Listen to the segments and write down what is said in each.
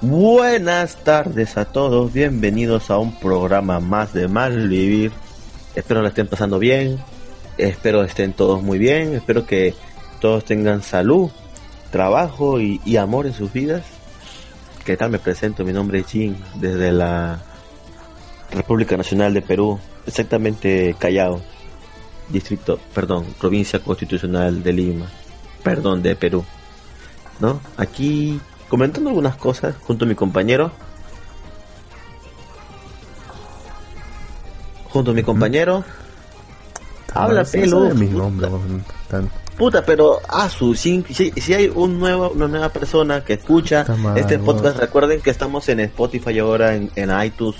Buenas tardes a todos, bienvenidos a un programa más de Mal Vivir. Espero lo estén pasando bien, espero estén todos muy bien, espero que todos tengan salud, trabajo y, amor en sus vidas. ¿Qué tal? Me presento, mi nombre es Jin, desde la República Nacional de Perú, exactamente Callao, distrito, perdón, provincia constitucional de Lima, perdón, de Perú. ¿No? Aquí comentando algunas cosas junto a mi compañero. Junto a mi compañero. Habla pelo. mi nombre, Puta, pero ah, su, si, si, hay un nuevo, una nueva persona que escucha este podcast, recuerden que estamos en Spotify ahora, en, en iTunes,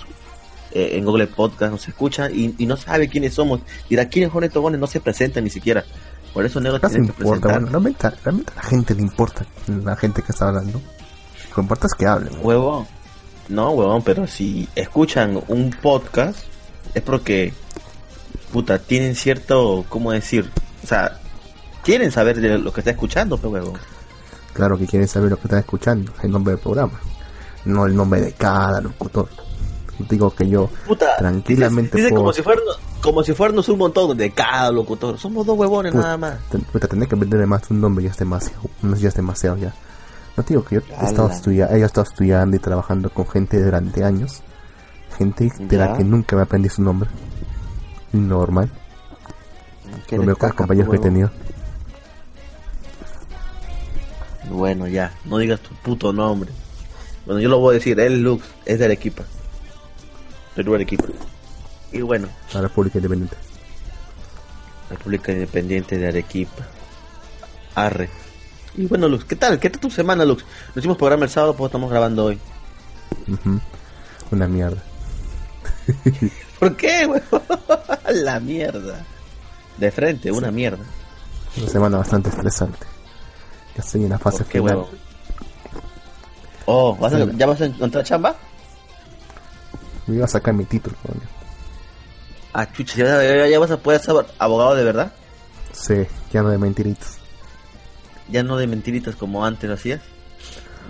eh, en Google Podcast, nos escucha y, y, no sabe quiénes somos. Dirá, ¿quiénes son estos gones? No se presentan ni siquiera. Por eso Negro tiene que importa, bueno, realmente, realmente, a la gente le importa la gente que está hablando. Lo que importa es que hablen. Huevón. No, huevón, pero si escuchan un podcast es porque, puta, tienen cierto, ¿cómo decir? O sea, quieren saber de lo que está escuchando, pero huevón. Claro que quieren saber lo que están escuchando, el nombre del programa, no el nombre de cada locutor. Digo que yo tranquilamente dice, como si fuera como si fuéramos un montón de cada locutor. Somos dos huevones nada más. Puta, tener que vender más un nombre ya es demasiado, ya es demasiado ya. No digo que yo he estado, estudiando, he estado estudiando y trabajando con gente durante años. Gente de la que nunca me aprendí su nombre. Normal. Lo veo con compañeros que he tenido. Bueno, ya, no digas tu puto nombre. Bueno, yo lo voy a decir, él Lux, es de Arequipa. Arequipa. Y bueno. La República Independiente. República Independiente de Arequipa. Arre. Y bueno, Lux, ¿qué tal? ¿Qué tal tu semana, Lux? Nos hicimos programa el sábado, pues estamos grabando hoy. Una mierda. ¿Por qué, weón? La mierda. De frente, una mierda. Una semana bastante estresante. Ya estoy en la fase final. Oh, ¿ya vas a encontrar chamba? Me iba a sacar mi título, coño. Ah, chucha, ¿ya, vas a poder ser abogado de verdad? Sí, ya no de mentiritas ya no de mentiritas como antes lo hacías.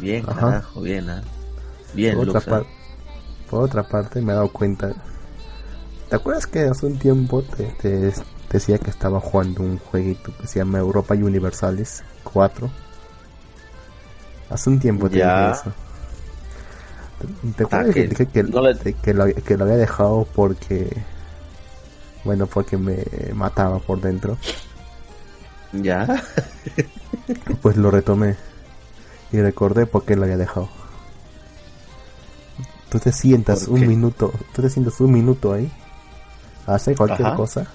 Bien, carajo, bien, ¿eh? Bien, por otra, por otra parte, me he dado cuenta. ¿Te acuerdas que hace un tiempo te, decía que estaba jugando un jueguito que se llama Europa Universales 4? Hace un tiempo te dije eso. ¿Te acuerdas que, dije que, que, lo, que lo había dejado porque. Bueno, porque me mataba por dentro? Ya. pues lo retomé y recordé por qué lo había dejado. Tú te sientas un minuto, tú te sientas un minuto ahí, hace cualquier cosa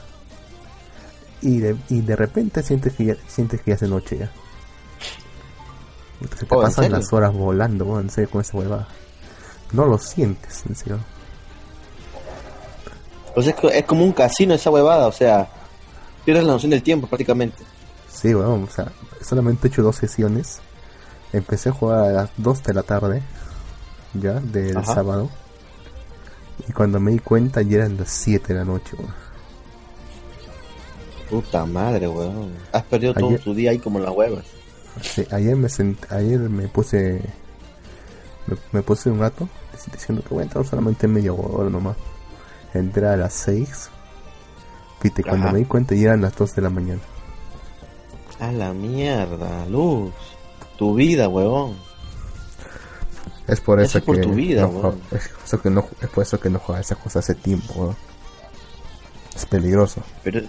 y de, y de repente sientes que ya, sientes que ya hace noche ya. Se te oh, pasan las horas volando, en serio, con esa huevada. No lo sientes, en serio. Pues es, es como un casino esa huevada, o sea, pierdes la noción del tiempo prácticamente. Sí, bueno, o sea, solamente he hecho dos sesiones. Empecé a jugar a las 2 de la tarde, ya, del sábado. Y cuando me di cuenta ya eran las 7 de la noche, weón. Puta madre, weón. Has perdido todo tu día ahí como en las huevas. Sí, ayer me ayer me puse me, puse un rato diciendo que voy a entrar solamente media hora nomás. Entré a las 6. Viste, cuando me di cuenta ya eran las 2 de la mañana. A la mierda, Luz. Tu vida, huevón. Es por eso, es por que tu vida, no, es, eso que no, es por eso que no juega esa cosa hace tiempo, Es peligroso. Pero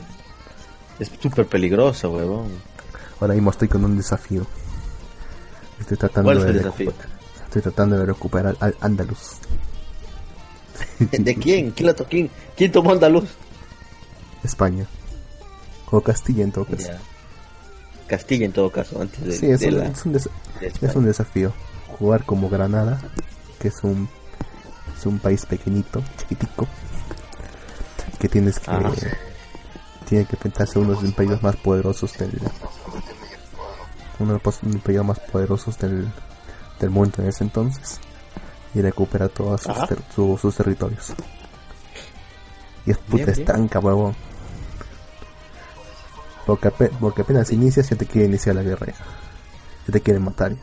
es súper peligroso, huevón. Ahora mismo estoy con un desafío. Estoy tratando ¿Cuál es el desafío? Estoy tratando de recuperar al Andaluz. ¿De quién? ¿Quién, quién, quién tomó Andaluz? España. O Castilla en todo caso. Castilla en todo caso, antes de, sí, es, un, es, un desafío. Jugar como Granada, que es un, es un país pequeñito, chiquitico, que tienes que... Tiene que enfrentarse a uno de los países más poderosos del... Uno de los países más poderosos del, del mundo en ese entonces. Y recupera todos sus, sus territorios. Y es puta estanca, huevón. Porque, porque apenas inicias ya te quiere iniciar la guerra ya. te quieren matar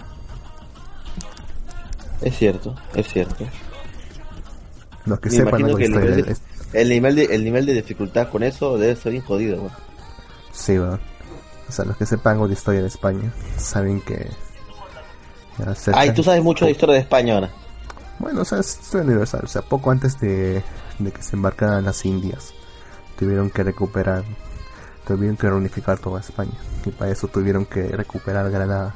Es cierto, es cierto. Los que Me sepan de que el historia. nivel de- es- El nivel de, el nivel de dificultad con eso debe ser bien jodido, weón. Sí, weón. O sea, los que sepan de historia de España saben que. Ay, tú sabes mucho de historia de España ahora. Bueno, o sea, es historia universal. O sea, poco antes de, de que se embarcaran las Indias, tuvieron que recuperar, tuvieron que reunificar toda España. Y para eso tuvieron que recuperar Granada,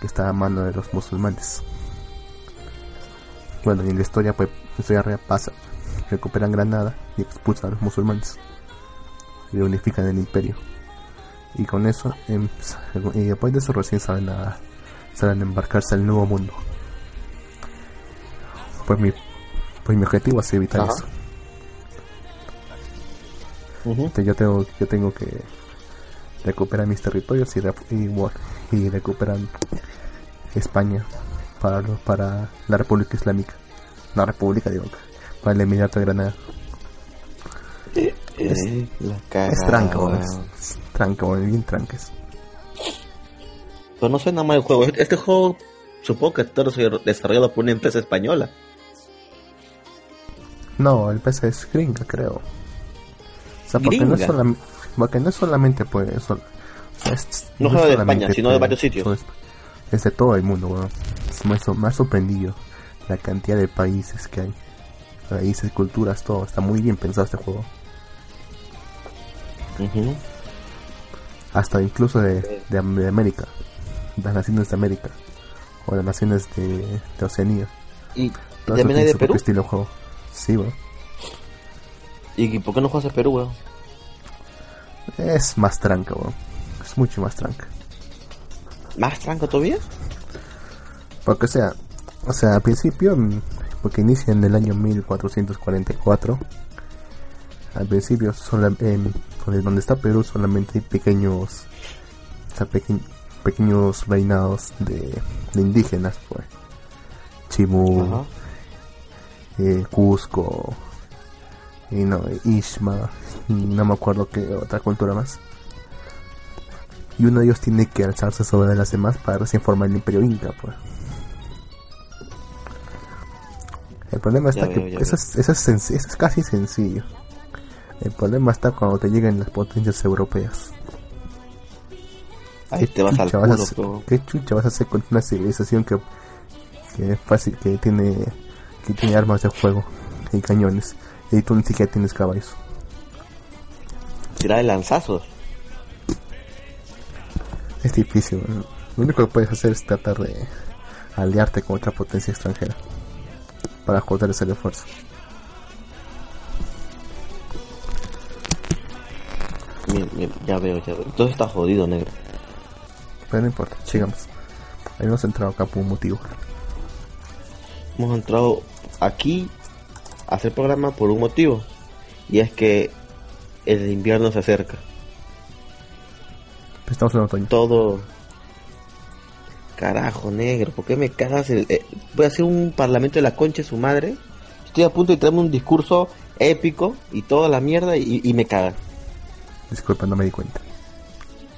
que estaba a mano de los musulmanes. Bueno, y en la historia, pues, la historia real pasa. Recuperan Granada y expulsan a los musulmanes. Y reunifican el imperio. Y con eso, em, y después de eso recién salen a, salen a embarcarse al nuevo mundo. Pues mi, pues mi objetivo es evitar Ajá. eso. Yo tengo, yo tengo que recuperar mis territorios y, y, bueno, y recuperar España para, para la República Islámica. La República, digo, para el Emirato de Granada. Eh, la cagada, es tranca, weón. weón, es, es tranca, weón, bien tranques. Pero no suena mal el juego. Este juego supongo que está desarrollado por una empresa española. No, el PC es gringa, creo. O sea, porque no es, solam- porque no es solamente, pues, sol- o sea, es- No es solo de solamente, España, sino de pues, varios sitios. es, es de todo el mundo, weón. Es- Me, ha sorprendido la cantidad de países que hay. Países, culturas, todo. Está muy bien pensado este juego. Hasta incluso de, de, de América. Las naciones de América. O las naciones de, de Oceanía. ¿Y Todo también hay de Perú? estilo de juego. Sí, weón. ¿Y por qué no juegas a Perú, weón? Es más tranca, weón. Es mucho más tranca. ¿Más tranco todavía? Porque o sea, o sea, al principio, mm, porque inicia en el año 1444, al principio sola- en- donde, donde está Perú solamente hay pequeños, o sea, peque- pequeños reinados de, de indígenas, pues. Chimú, eh, Cusco, y no, Ishma, y no me acuerdo qué otra cultura más. Y uno de ellos tiene que alzarse sobre las demás para recién formar el imperio inca, pues. El problema está que eso es, eso, es eso es casi sencillo. El problema está cuando te lleguen las potencias europeas. Ahí te vas al culo, a hacer- weón. ¿Qué chucha vas a hacer con una civilización que, que es fácil, que tiene, que tiene armas de fuego y cañones y tú ni siquiera tienes caballos? Tirar de lanzazos. Es difícil. ¿no? Lo único que puedes hacer es tratar de aliarte con otra potencia extranjera para joder ese esfuerzo. Mira, ya veo, ya veo. Entonces está jodido, negro. Pero no importa, sigamos. Hemos entrado acá por un motivo. Hemos entrado aquí a hacer programa por un motivo. Y es que el invierno se acerca. Estamos en otoño. Todo... Carajo, negro, ¿por qué me cagas? el- eh, voy a hacer un parlamento de la concha de su madre. Estoy a punto de traerme un discurso épico y toda la mierda y, y me cagan. Disculpa, no me di cuenta.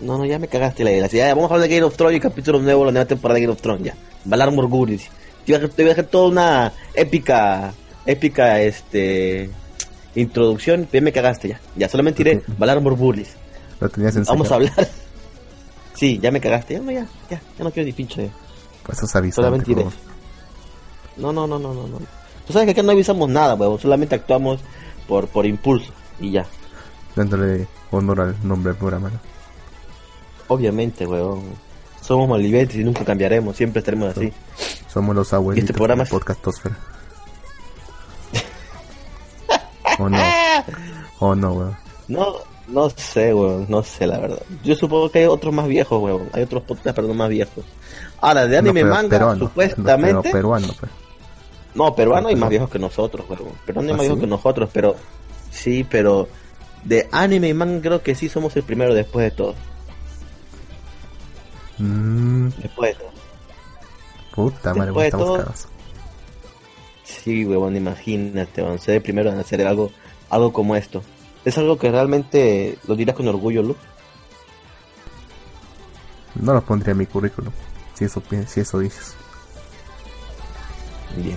No, no, ya me cagaste la idea. Ya, vamos a hablar de Game of Thrones y capítulo nuevo, la nueva temporada de Game of Thrones, ya. Valar Morgulis. Te voy a te voy a dejar toda una épica, épica, este, introducción, ya me cagaste ya. Ya, solamente diré Valar Morgulis. Lo tenías en Vamos a hablar. Sí, ya me cagaste. Ya, no, ya, ya, ya no quiero ni pinche. Pues eso es Solamente por No, no, no, no, no, no. Tú sabes que acá no avisamos nada, huevón. Solamente actuamos por, por impulso y ya. Dándole honor al nombre del programa. ¿no? Obviamente, huevón. Somos malvivientes y nunca cambiaremos. Siempre estaremos así. Somos los abuelitos Este programa de Podcastosfera. o no. O no, weón. No, no sé, weón, no sé la verdad. Yo supongo que hay otros más viejos, weón. Hay otros podcasts, pero no más viejos. Ahora, de anime No, pero manga, peruano. supuestamente. No, pero peruano, pues. No, peruano hay Pero- más viejos que nosotros, weón. Peruano hay ¿Ah, más viejos que nosotros, pero. Sí, pero. De anime y manga creo que sí somos el primero después de todo. Mm, Después de todo. puta madre, Después de estamos todo-. Sí, weón, imagínate, weón. Ser el primero en hacer algo, algo como esto. Es algo que realmente lo dirás con orgullo, Lu. No lo pondría en mi currículum. Si eso, si eso dices. Bien.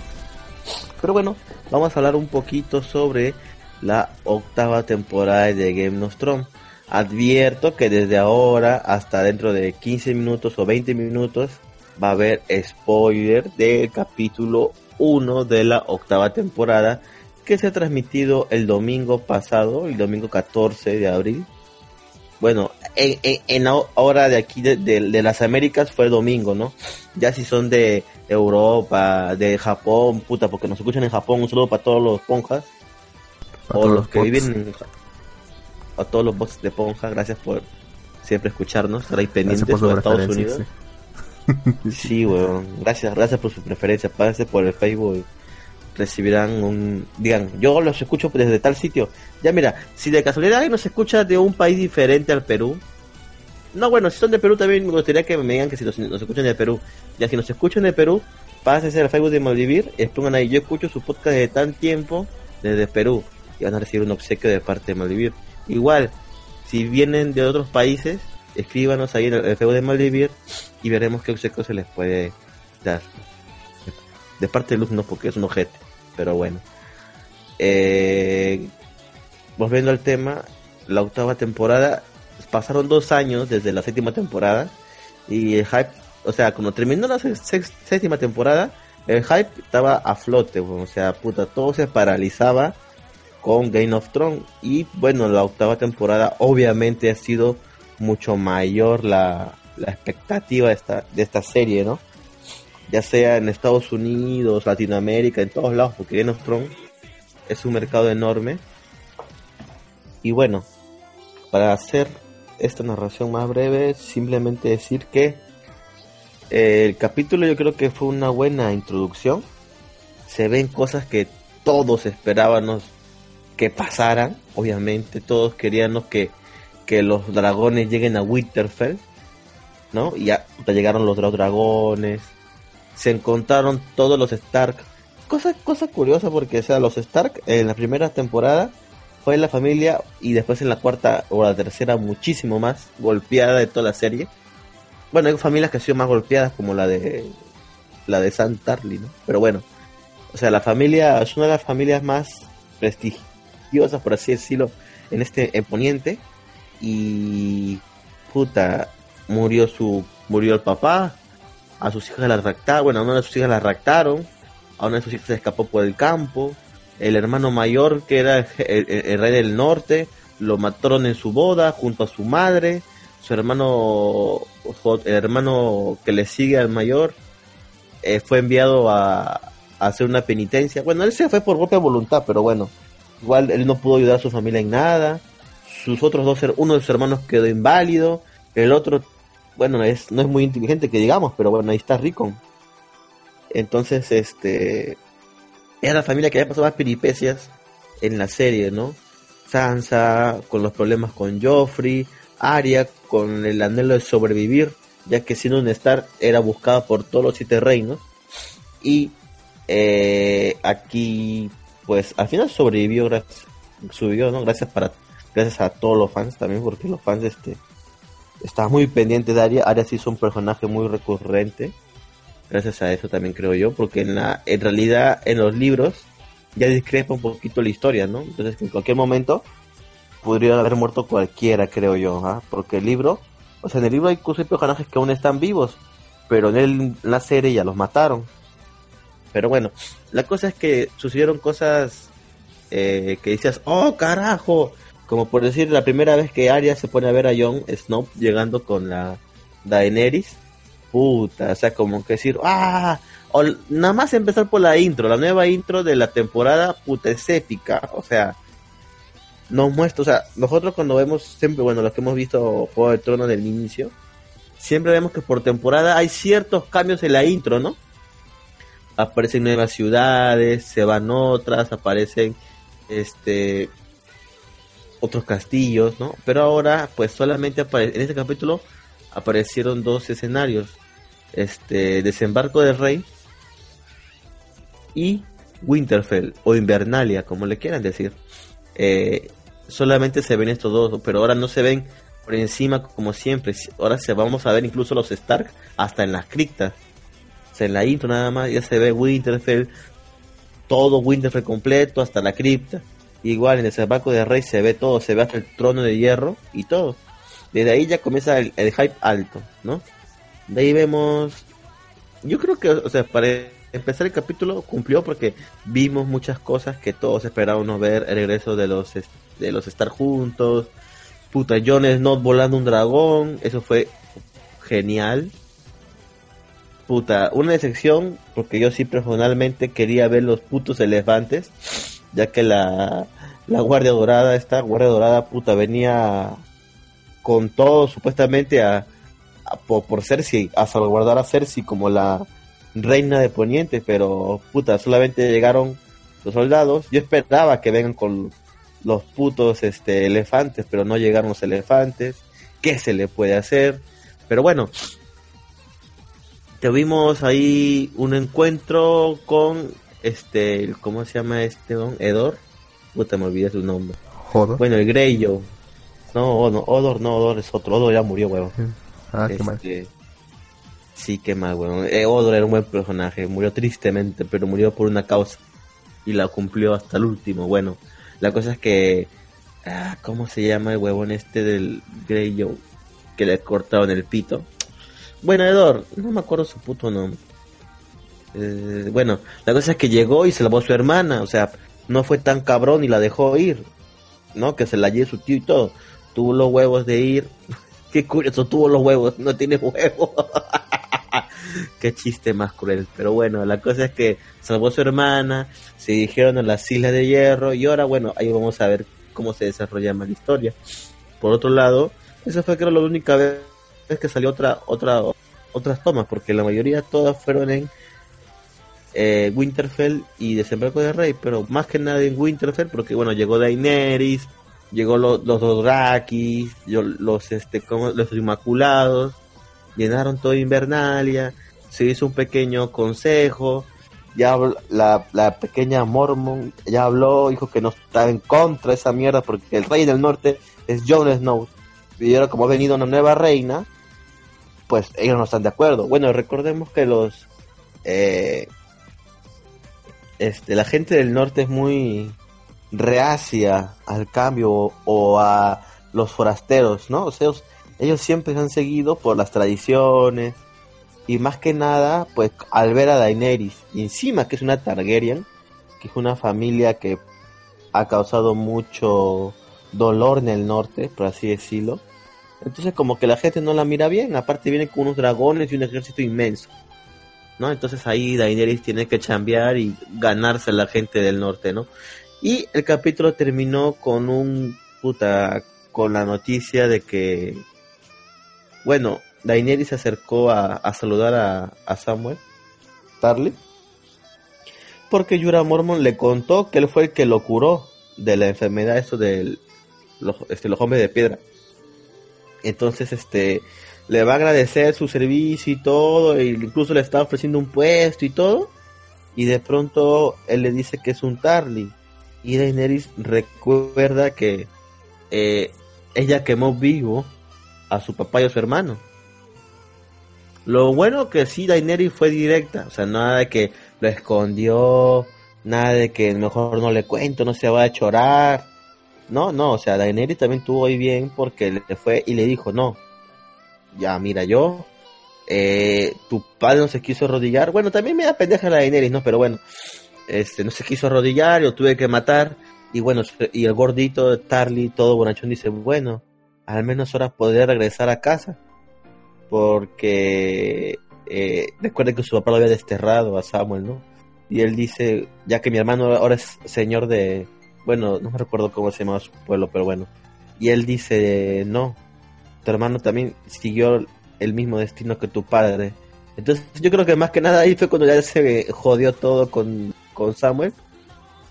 Pero bueno, vamos a hablar un poquito sobre la octava temporada de Game of Thrones. Advierto que desde ahora hasta dentro de 15 minutos o 20 minutos va a haber spoiler del capítulo 1 de la octava temporada que se ha transmitido el domingo pasado, el domingo 14 de abril. Bueno, en, en, ahora de aquí de, las Américas fue el domingo, ¿no? Ya si son de Europa, de Japón, puta, porque nos escuchan en Japón, un saludo para todos los ponjas. o los, que viven en, a todos los bots de Ponja, gracias por siempre escucharnos, estar ahí pendientes de Estados Unidos. Sí, weón. Gracias, gracias por su preferencia. Pásense por el Facebook. Recibirán un. Digan, yo los escucho desde tal sitio. Ya mira, si de casualidad alguien nos escucha de un país diferente al Perú. No, bueno, si son de Perú también me gustaría que me digan que si nos, escuchan de Perú. Ya si nos escuchan de Perú, pásense al Facebook de Maldivir y pongan ahí. Yo escucho su podcast de tan tiempo desde Perú. Y van a recibir un obsequio de parte de Maldivir. Igual, si vienen de otros países, escríbanos ahí en el Facebook de Maldivir y veremos qué obsequio se les puede dar. De parte de Luz no, porque es un ojete, pero bueno. Eh, volviendo al tema, la octava temporada, pasaron dos años desde la séptima temporada y el hype, o sea, cuando terminó la séptima temporada, el hype estaba a flote, o sea, puta, todo se paralizaba con Game of Thrones. Y bueno, la octava temporada obviamente ha sido mucho mayor la, expectativa de esta, de esta serie, ¿no? Ya sea en Estados Unidos, Latinoamérica, en todos lados, porque Game of Thrones es un mercado enorme. Y bueno, para hacer esta narración más breve, simplemente decir que eh, el capítulo yo creo que fue una buena introducción. Se ven cosas que todos esperábamos que pasaran, obviamente, todos queríamos que, que los dragones lleguen a Winterfell, ¿no? Y ya llegaron los dragones, se encontraron todos los Stark. Cosa, cosa curiosa porque, sea, los Stark en la primera temporada fue la familia y después en la cuarta o la tercera muchísimo más golpeada de toda la serie. Bueno, hay familias que han sido más golpeadas como la de la de San Tarly, ¿no? Pero bueno, o sea, la familia es una de las familias más prestigiosas por así decirlo, en este poniente. Y puta, murió su murió el papá, a sus hijas la raptaron, bueno, a una de sus hijas la raptaron, a una de sus hijas se escapó por el campo, el hermano mayor que era el, rey del norte, lo mataron en su boda junto a su madre, su hermano, el hermano que le sigue al mayor, eh, fue enviado a, a, hacer una penitencia. Bueno, él se fue por propia voluntad, pero bueno, Igual él no pudo ayudar a su familia en nada. Sus otros dos, uno de sus hermanos quedó inválido. El otro, bueno, es, no es muy inteligente que digamos, pero bueno, ahí está Rico. Entonces, este, era la familia que había pasado más peripecias en la serie, ¿no? Sansa con los problemas con Joffrey, Arya con el anhelo de sobrevivir, ya que siendo un Star era buscada por todos los siete reinos. Y eh, aquí pues al final sobrevivió, gracias, subió, ¿no? Gracias para, gracias a todos los fans también, porque los fans este estaban muy pendientes de Arya. Arya sí es un personaje muy recurrente. Gracias a eso también creo yo, porque en la, en realidad en los libros ya discrepa un poquito la historia, ¿no? Entonces en cualquier momento podría haber muerto cualquiera, creo yo, ¿ah? porque el libro, o sea, en el libro hay personajes que aún están vivos, pero en, el, en la serie ya los mataron. Pero bueno, la cosa es que sucedieron cosas eh, que decías, oh carajo, como por decir la primera vez que Arya se pone a ver a Jon Snow llegando con la Daenerys, puta, o sea, como que decir, ah, o nada más empezar por la intro, la nueva intro de la temporada, puta, es épica, o sea, nos muestra, o sea, nosotros cuando vemos, siempre, bueno, los que hemos visto Juego de Tronos del inicio, siempre vemos que por temporada hay ciertos cambios en la intro, ¿no? Aparecen nuevas ciudades, se van otras, aparecen este otros castillos, ¿no? Pero ahora, pues solamente en este capítulo aparecieron dos escenarios, este desembarco del rey y Winterfell o Invernalia, como le quieran decir. Eh, solamente se ven estos dos, pero ahora no se ven por encima como siempre. Ahora se vamos a ver incluso los Stark hasta en las criptas en la intro nada más ya se ve Winterfell, todo Winterfell completo, hasta la cripta. Igual en el desembarco de Rey se ve todo, se ve hasta el trono de hierro y todo. Desde ahí ya comienza el, hype alto, ¿no? De ahí vemos. Yo creo que, o sea, para empezar el capítulo cumplió porque vimos muchas cosas que todos esperábamos ver. El regreso de los, de los estar juntos. Puta, Jon Snow volando un dragón. Eso fue genial puta, una decepción, porque yo sí personalmente quería ver los putos elefantes, ya que la, la Guardia Dorada, esta Guardia Dorada, puta, venía con todo supuestamente a, por, por, Cersei, a salvaguardar a Cersei como la reina de Poniente, pero puta, solamente llegaron los soldados. Yo esperaba que vengan con los putos este, elefantes, pero no llegaron los elefantes. ¿Qué se le puede hacer? Pero bueno, tuvimos ahí un encuentro con este, ¿cómo se llama este don? Edor. Puta, me olvidé su nombre. Bueno, el Greyo. No, no, Odor, no, Odor es otro. Odor ya murió, weón. Ah, qué mal. Este, sí, qué mal, weón. Eh, Odor era un buen personaje. Murió tristemente, pero murió por una causa. Y la cumplió hasta el último. Bueno, la cosa es que... Ah, ¿Cómo se llama el huevón este del Greyo? Que le cortaron el pito. Bueno, Edor, no me acuerdo su puto nombre. Eh, bueno, la cosa es que llegó y se lavó a su hermana, o sea, no fue tan cabrón y la dejó ir, ¿no? Que se la lleve su tío y todo. Tuvo los huevos de ir. Qué curioso, tuvo los huevos, no tiene huevos. Qué chiste más cruel. Pero bueno, la cosa es que salvó a su hermana, se dirigieron a las Islas de Hierro y ahora, bueno, ahí vamos a ver cómo se desarrolla más la historia. Por otro lado, esa fue creo la única vez que salió otra, otra, otras tomas, porque la mayoría todas fueron en eh, Winterfell y Desembarco de Rey, pero más que nada en Winterfell, porque bueno, llegó Daenerys, llegó los Dothraki, los, este, los Inmaculados, llenaron todo Invernalia, se hizo un pequeño consejo, ya la, la pequeña Mormon ya habló, dijo que no está en contra de esa mierda porque el rey del norte es Jon Snow. Y ahora como ha venido una nueva reina, pues ellos no están de acuerdo. Bueno, recordemos que los eh, este, la gente del norte es muy reacia al cambio o, a los forasteros, ¿no? O sea, ellos, siempre se han seguido por las tradiciones y más que nada, pues al ver a Daenerys, encima que es una Targaryen, que es una familia que ha causado mucho dolor en el norte, por así decirlo, entonces como que la gente no la mira bien, aparte viene con unos dragones y un ejército inmenso. ¿No? Entonces ahí Daenerys tiene que chambear y ganarse a la gente del norte, ¿no? Y el capítulo terminó con un puta con la noticia de que bueno, Daenerys se acercó a, saludar a, a, Samuel Tarly porque Yura Mormon le contó que él fue el que lo curó de la enfermedad eso de los, este, los hombres de piedra entonces, este, le va a agradecer su servicio y todo, e incluso le está ofreciendo un puesto y todo. Y de pronto él le dice que es un Tarly. Y Daenerys recuerda que eh, ella quemó vivo a su papá y a su hermano. Lo bueno que sí Daenerys fue directa, o sea, nada de que lo escondió, nada de que mejor no le cuento, no se va a chorar. No, no, o sea, Daenerys también tuvo ahí bien porque le fue y le dijo, no, ya mira yo, eh, tu padre no se quiso arrodillar, bueno, también me da pendeja la Daenerys, ¿no? Pero bueno, este, no se quiso arrodillar, yo tuve que matar, y bueno, y el gordito Tarly, todo bonachón, dice, bueno, al menos ahora podré regresar a casa, porque eh, recuerden que su papá lo había desterrado a Samuel, ¿no? Y él dice, ya que mi hermano ahora es señor de, bueno, no me recuerdo cómo se llamaba su pueblo, pero bueno. Y él dice, no, tu hermano también siguió el mismo destino que tu padre. Entonces yo creo que más que nada ahí fue cuando ya se jodió todo con, con Samuel.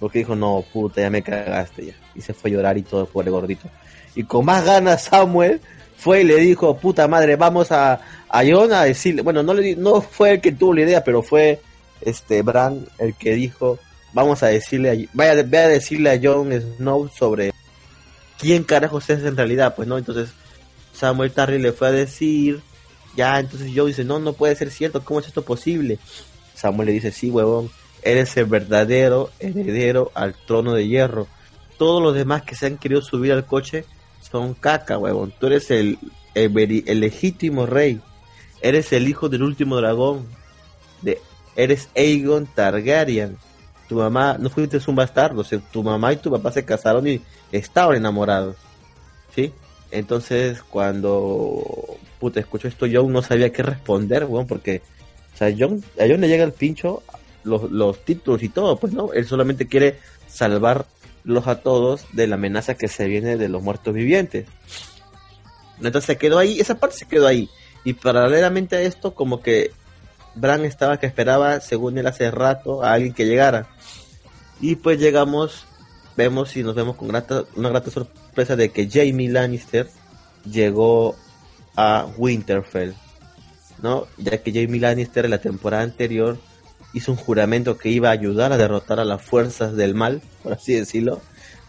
Porque dijo, no, puta, ya me cagaste ya. Y se fue a llorar y todo por gordito. Y con más ganas Samuel fue y le dijo, puta madre, vamos a, a John a decirle, bueno, no, le, no fue el que tuvo la idea, pero fue este Bran el que dijo, vamos a decirle, a, vaya, a decirle a Jon Snow sobre quién carajos es en realidad, pues no, entonces Samuel Tarly le fue a decir Ya, entonces Joe dice, no, no puede ser cierto, ¿cómo es esto posible? Samuel le dice, sí, huevón, eres el verdadero heredero al trono de hierro. Todos los demás que se han querido subir al coche son caca, huevón. Tú eres el, el, legítimo rey. Eres el hijo del último dragón. De, eres Aegon Targaryen. Tu mamá, no fuiste un bastardo, tu mamá y tu papá se casaron y estaban enamorados. ¿Sí? Entonces, cuando puta, escucho esto, John no sabía qué responder, weón, porque, o sea, John, a John le llega el pincho los, los títulos y todo, pues no, él solamente quiere salvarlos a todos de la amenaza que se viene de los muertos vivientes. Entonces se quedó ahí, esa parte se quedó ahí. Y paralelamente a esto, como que Bran estaba que esperaba, según él hace rato, a alguien que llegara. Y pues llegamos, vemos y nos vemos con grata, una grata sorpresa de que Jamie Lannister llegó a Winterfell, ¿no? Ya que Jamie Lannister en la temporada anterior hizo un juramento que iba a ayudar a derrotar a las fuerzas del mal, por así decirlo.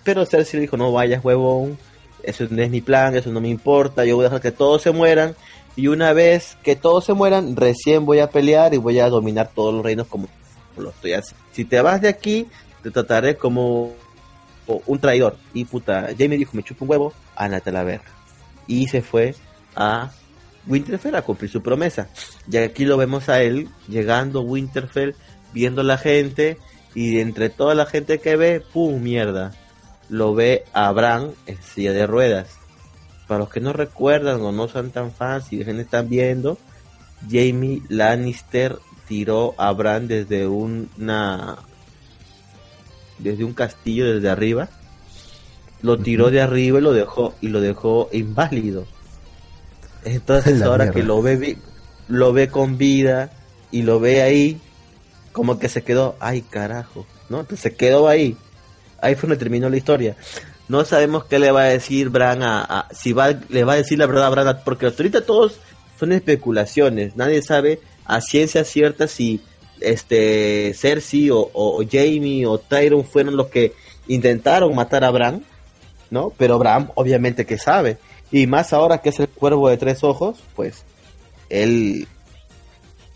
Pero Cersei dijo, no vayas huevón, eso no es mi plan, eso no me importa, yo voy a dejar que todos se mueran. Y una vez que todos se mueran, recién voy a pelear y voy a dominar todos los reinos como lo estoy haciendo. Si te vas de aquí, te trataré como un traidor. Y puta, Jamie dijo, me chupo un huevo, ándate a la. Y se fue a Winterfell a cumplir su promesa. Y aquí lo vemos a él llegando a Winterfell, viendo a la gente y entre toda la gente que ve, ¡pum! mierda. Lo ve a Bran en silla de ruedas. Para los que no recuerdan o no son tan fans y están viendo, Jamie Lannister tiró a Bran desde una desde un castillo desde arriba. Lo tiró de arriba y lo dejó y lo dejó inválido. Entonces ahora que lo ve, lo ve con vida y lo ve ahí, como que se quedó, ay carajo, ¿no? Entonces se quedó ahí. Ahí fue donde terminó la historia. No sabemos qué le va a decir Bran a, si va, le va a decir la verdad a Bran, porque ahorita todos son especulaciones. Nadie sabe a ciencia cierta si este Cersei o, o, Jamie o Tyron fueron los que intentaron matar a Bran, ¿no? Pero Bran obviamente que sabe. Y más ahora que es el cuervo de tres ojos, pues él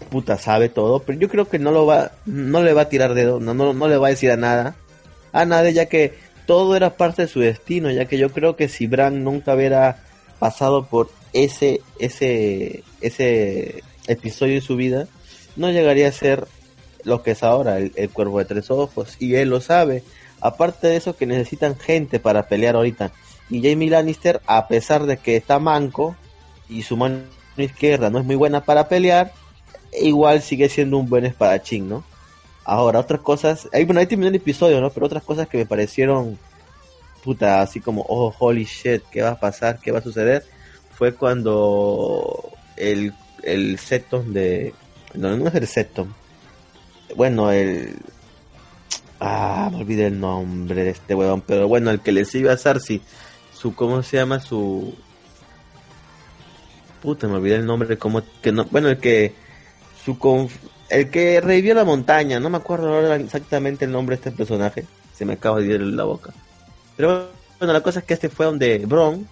puta sabe todo, pero yo creo que no lo va no le va a tirar dedo, no, no, no le va a decir a nada. A nadie ya que todo era parte de su destino, ya que yo creo que si Bran nunca hubiera pasado por ese ese ese episodio de su vida, no llegaría a ser lo que es ahora, el, el cuervo de tres ojos, y él lo sabe. Aparte de eso que necesitan gente para pelear ahorita y Jamie Lannister, a pesar de que está manco y su mano izquierda no es muy buena para pelear, igual sigue siendo un buen espadachín, ¿no? Ahora, otras cosas, bueno, ahí terminó el episodio, ¿no? Pero otras cosas que me parecieron, puta, así como, oh, holy shit, ¿qué va a pasar? ¿Qué va a suceder? Fue cuando el, el Seton de... No, no es el Seton. Bueno, el... Ah, me olvidé el nombre de este huevón, pero bueno, el que le sigue a Cersei su cómo se llama su puta me olvidé el nombre como que no bueno el que su el que revivió la montaña no me acuerdo ahora exactamente el nombre de este personaje se me acaba de ir la boca pero bueno la cosa es que este fue donde Bron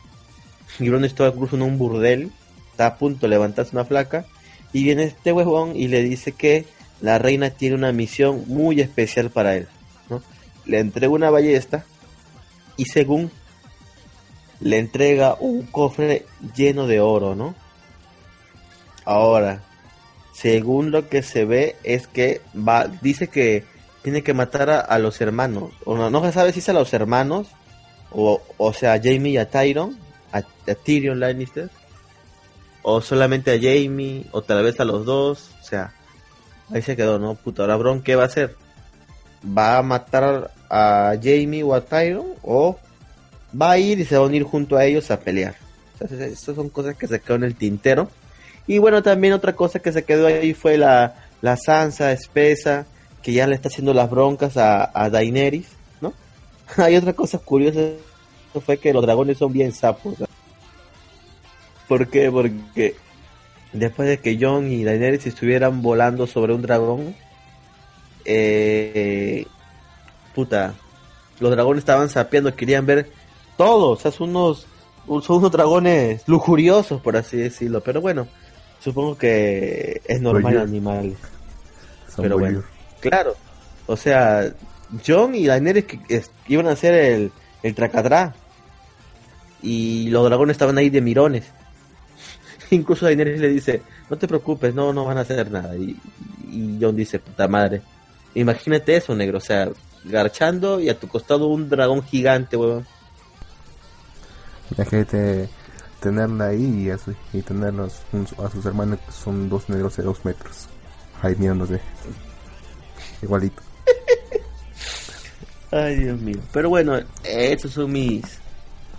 y Bron está incluso en un burdel está a punto de levantarse una placa y viene este huevón y le dice que la reina tiene una misión muy especial para él ¿no? le entrega una ballesta y según le entrega un cofre lleno de oro, ¿no? Ahora, según lo que se ve es que va, dice que tiene que matar a, los hermanos, o no, no se sabe si es a los hermanos, o, o sea, a Jamie y a Tyron, a, Tyrion Lannister, o solamente a Jamie, o tal vez a los dos, o sea, ahí se quedó, ¿no? Puta, ahora Bron, ¿qué va a hacer? ¿Va a matar a Jamie o a Tyron? ¿O va a ir y se va a unir junto a ellos a pelear. Entonces, estas son cosas que se quedó en el tintero. Y bueno, también otra cosa que se quedó ahí fue la, la Sansa espesa, que ya le está haciendo las broncas a, a Daenerys, ¿no? Hay otra cosa curiosa, fue que los dragones son bien sapos. ¿Por qué? Porque después de que Jon y Daenerys estuvieran volando sobre un dragón, eh, puta, los dragones estaban sapeando, querían ver todos, o sea, unos, son unos dragones lujuriosos, por así decirlo. Pero bueno, supongo que es normal en animales. Pero bueno, claro. O sea, John y Daenerys que, iban a hacer el, el tracatrá. Y los dragones estaban ahí de mirones. Incluso Daenerys le dice, no te preocupes, no, no van a hacer nada. Y, y John dice, puta madre. Imagínate eso, negro. O sea, garchando y a tu costado un dragón gigante, weón. Imagínate tenerla ahí y, y tenerlos a sus hermanos que son dos negros de dos metros. Ahí mirándose. Igualito. Ay, Dios mío. Pero bueno, esas son mis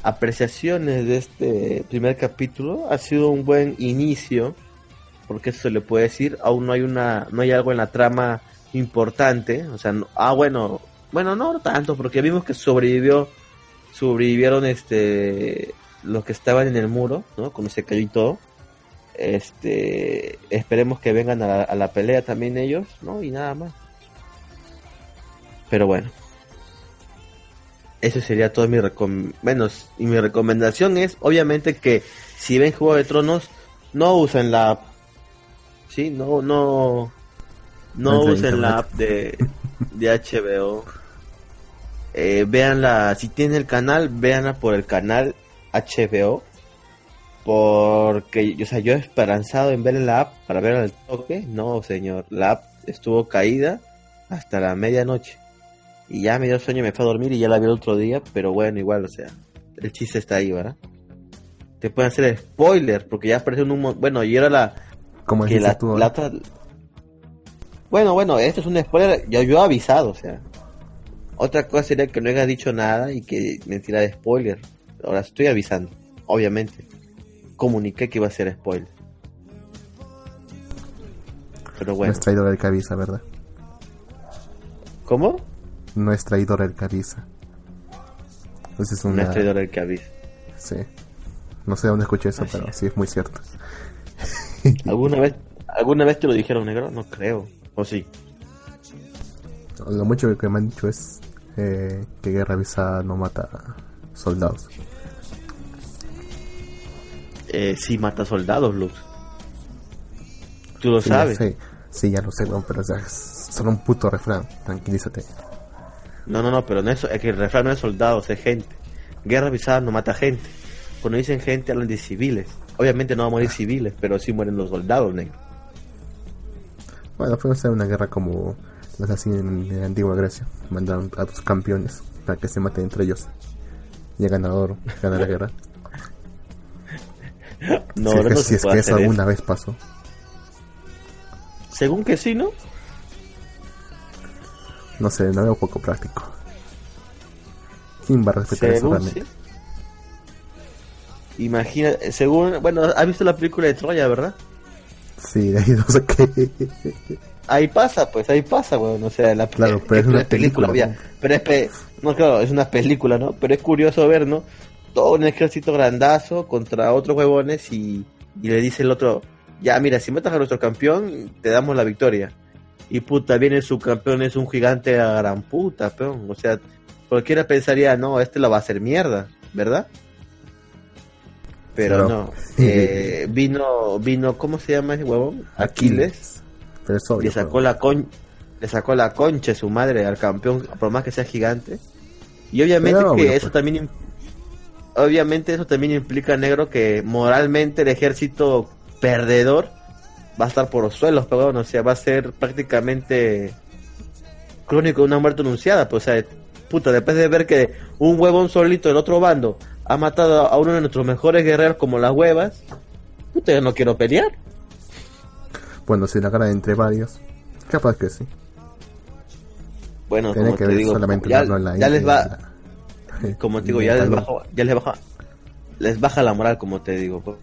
apreciaciones de este primer capítulo. Ha sido un buen inicio, porque eso se le puede decir. Aún no hay una, no hay algo en la trama importante. O sea, ah, bueno, bueno, no tanto, porque vimos que sobrevivió, sobrevivieron este, los que estaban en el muro, ¿no? Cuando se cayó y todo. Este, esperemos que vengan a la pelea también ellos, ¿no? Y nada más. Pero bueno. Eso sería todo mi bueno, y mi recomendación es obviamente que si ven Juego de Tronos no usen la app. Sí, no no no usen la app de de HBO. Eh, veanla, si tienen el canal, véanla por el canal HBO. Porque, o sea, yo he esperanzado en ver la app para ver al toque. No, señor, la app estuvo caída hasta la medianoche. Y ya me dio sueño, me fue a dormir y ya la vi el otro día, pero bueno, igual, o sea, el chiste está ahí, ¿verdad? Te pueden hacer spoiler, porque ya apareció un... Bueno, y era la... Como que la, tú, Bueno, bueno, esto es un spoiler, yo, yo he avisado, o sea. Otra cosa sería que no haya dicho nada y que me tirara de spoiler. Ahora estoy avisando, obviamente. Comuniqué que iba a ser spoiler. Pero bueno. No es traidor el que avisa, ¿verdad? ¿Cómo? no es traidor el que avisa. es una... No es traidor el que avisa. Sí. No sé dónde escuché eso, pero sí es muy cierto. ¿Alguna vez, ¿Alguna vez te lo dijeron negro? No creo. ¿O sí? Lo mucho que me han dicho es eh, que guerra avisada no mata soldados. Eh, sí mata soldados, Luz. Tú lo sabes. Sí, sí, ya lo sé, pero es solo un puto refrán. Tranquilízate. No, no, no, pero no es, es que el refrán no es soldados, es gente. Guerra avisada no mata gente. Cuando dicen gente hablan de civiles. Obviamente no van a morir civiles, pero sí mueren los soldados, negro. Bueno, fue una guerra como las así en, la antigua Grecia. Mandaron a tus campeones para que se maten entre ellos. Y el ganador gana la guerra. no, si, no, si es que eso alguna vez pasó. Según que sí, ¿no? No sé, no veo poco práctico. ¿Quién va a respetar eso sí. Imagina, según, bueno, ¿has visto la película de Troya, verdad? Sí, ahí no sé qué. Ahí pasa, pues, ahí pasa, bueno, o sea, la claro, pero es una película, pero es no, claro, es una película, ¿no? Pero es curioso ver, ¿no? Todo un ejército grandazo contra otros huevones y, y le dice el otro, ya, mira, si metas a nuestro campeón, te damos la victoria y puta, viene su campeón, es un gigante a gran puta, peón. O sea, cualquiera pensaría, no, este lo va a hacer mierda, ¿verdad? Pero no, eh, vino, vino, ¿cómo se llama ese huevón? Aquiles. Le sacó la con, le sacó la concha de su madre al campeón, por más que sea gigante. Y obviamente que eso también, obviamente eso también implica negro que moralmente el ejército perdedor va a estar por los suelos, perdón, o sea, va a ser prácticamente crónico de una muerte anunciada, pues, o sea, puta, después de ver que un huevón solito del otro bando ha matado a uno de nuestros mejores guerreros como las huevas, puta, yo no quiero pelear. Bueno, si la cara entre varios, capaz que sí. Bueno, como te digo, ya, les va, como te digo, ya les baja, ya les baja, les baja la moral, como te digo. Pues.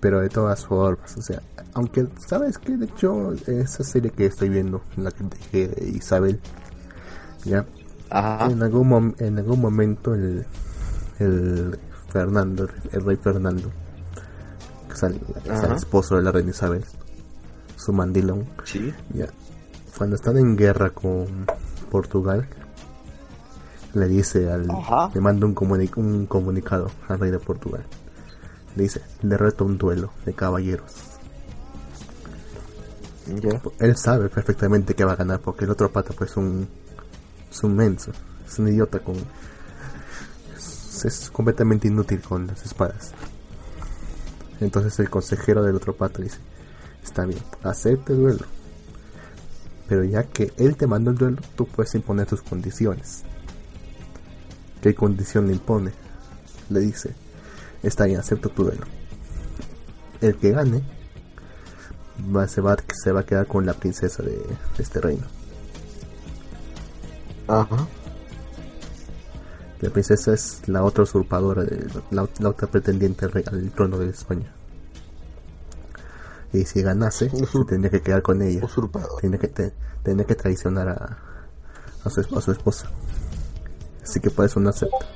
Pero de todas formas, o sea, aunque, ¿sabes que De hecho, esa serie que estoy viendo, la que dije de Isabel, ya, En, algún en algún momento el, el Fernando, el rey Fernando, que es el, esposo de la reina Isabel, su mandilón, ya, cuando están en guerra con Portugal, le dice al, le manda un, un comunicado al rey de Portugal. Le dice, le reto un duelo de caballeros. Él sabe perfectamente que va a ganar porque el otro pata pues un, es un menso, es un idiota con... Es, completamente inútil con las espadas. Entonces el consejero del otro pata dice, está bien, acepte el duelo. Pero ya que él te manda el duelo, tú puedes imponer tus condiciones. ¿Qué condición le impone? Le dice, está bien, acepto tu duelo. El que gane va, se, va, se va a quedar con la princesa de, este reino. Ajá. La princesa es la otra usurpadora, de, la, otra pretendiente al, trono de España. Y si ganase, tendría que quedar con ella. Usurpador. Tendría que, que traicionar a, a, su, a su esposa. Así que por eso no acepta.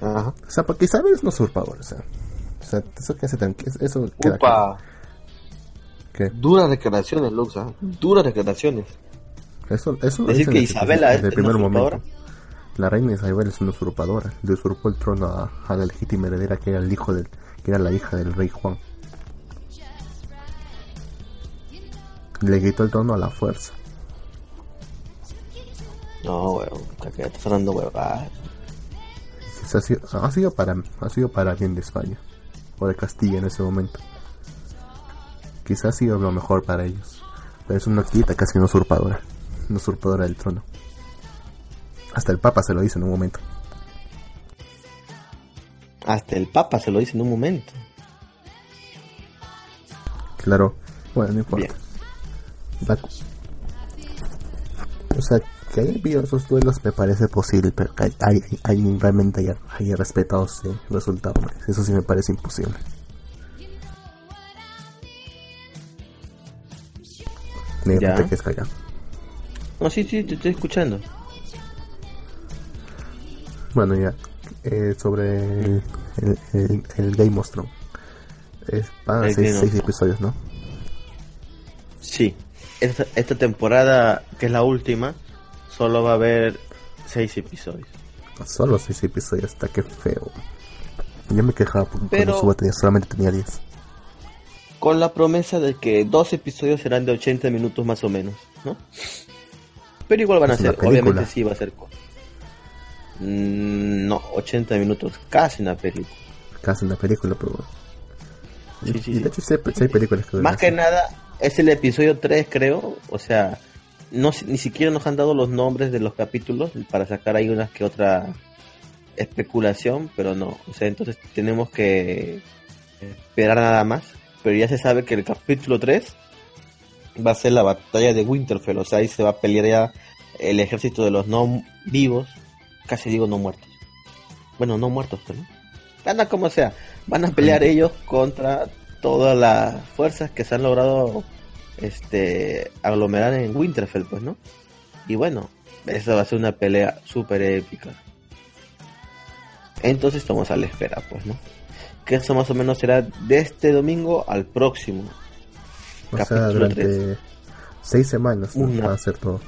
Ajá. O sea, porque sabes no usurpador, o sea. O sea, eso que hace tan... Eso queda Upa. ¿Qué? Duras declaraciones, Luxa. ¿ah? Duras declaraciones. Eso, eso Decir que Isabela es el primer momento. La reina Isabel es una usurpadora. Le usurpó el trono a, a, la legítima heredera que era el hijo del, que era la hija del rey Juan. Le quitó el trono a la fuerza. No, weón, que está sonando weón. Ah. Ha sido, ha sido para ha sido para bien de España o de Castilla en ese momento. Quizás ha sido lo mejor para ellos. Pero es una quita casi una usurpadora. Una usurpadora del trono. Hasta el Papa se lo dice en un momento. Hasta el Papa se lo dice en un momento. Claro. Bueno, no importa. O sea, que haya habido esos duelos me parece posible, pero que hay, hay, realmente haya, haya respetado ese resultado. Eso sí me parece imposible. ¿Ya? te quedes No, sí, sí, te estoy escuchando. Bueno, ya. Eh, sobre el, el, Game of Thrones. Es para seis, episodios, ¿no? Sí. Esta, esta temporada, que es la última, solo va a haber seis episodios. Solo seis episodios, hasta que feo. Yo me quejaba porque Pero, cuando tenía, solamente tenía 10. Con la promesa de que dos episodios serán de 80 minutos más o menos, ¿no? Pero igual van a ser, obviamente sí va a ser. Mm, no, 80 minutos, casi una película. Casi una película, pero. Sí, sí, de hecho, hay películas que. Más que nada, es el episodio 3, creo. O sea, no ni siquiera nos han dado los nombres de los capítulos para sacar ahí una que otra especulación, pero no, o sea, entonces tenemos que esperar nada más, pero ya se sabe que el capítulo 3 va a ser la batalla de Winterfell, o sea, ahí se va a pelear ya el ejército de los no vivos, casi digo no muertos. Bueno, no muertos, pero anda como sea, van a pelear ellos contra todas las fuerzas que se han logrado este aglomerar en Winterfell, pues, ¿no? Y bueno, esa va a ser una pelea súper épica. Entonces estamos a la espera, pues, ¿no? Que eso más o menos será de este domingo al próximo. O sea, durante seis semanas va a ser todo.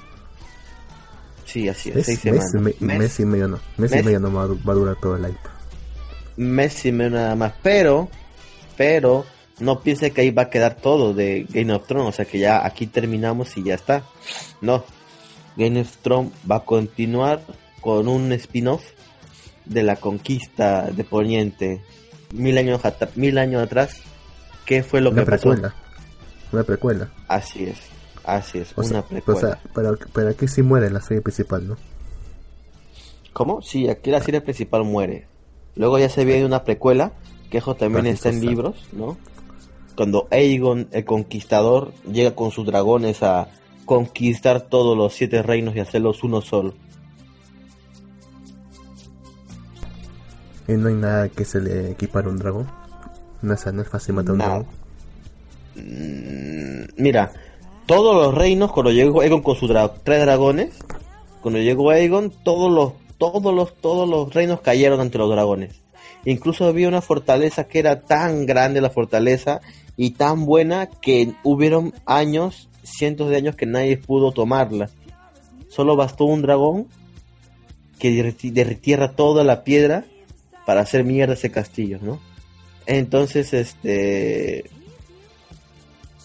Sí, así es, seis semanas. mes, y medio no. Mes, y medio no va, va, a durar todo el hype. Mes y medio nada más. Pero, pero, no piense que ahí va a quedar todo de Game of Thrones, o sea que ya aquí terminamos y ya está. No, Game of Thrones va a continuar con un spin-off de la conquista de Poniente mil años, mil años atrás. ¿Qué fue lo una que precuela. pasó? Una precuela. Así es, así es, una precuela. O sea, pero, pero aquí sí muere la serie principal, ¿no? ¿Cómo? Sí, aquí la serie principal muere. Luego ya se viene una precuela, que eso también está en libros, ¿no? Cuando Aegon el conquistador llega con sus dragones a conquistar todos los siete reinos y hacerlos uno solo. ¿Y no hay nada que se le equipara a un dragón? No es, no es fácil matar un dragón. Mm, mira, todos los reinos, cuando llegó Aegon con sus tres dragones, cuando llegó Aegon, todos los, todos los, todos los reinos cayeron ante los dragones. Incluso había una fortaleza que era tan grande la fortaleza y tan buena que hubieron años, cientos de años que nadie pudo tomarla. Solo bastó un dragón que derritierra toda la piedra para hacer mierda ese castillo, ¿no? Entonces, este,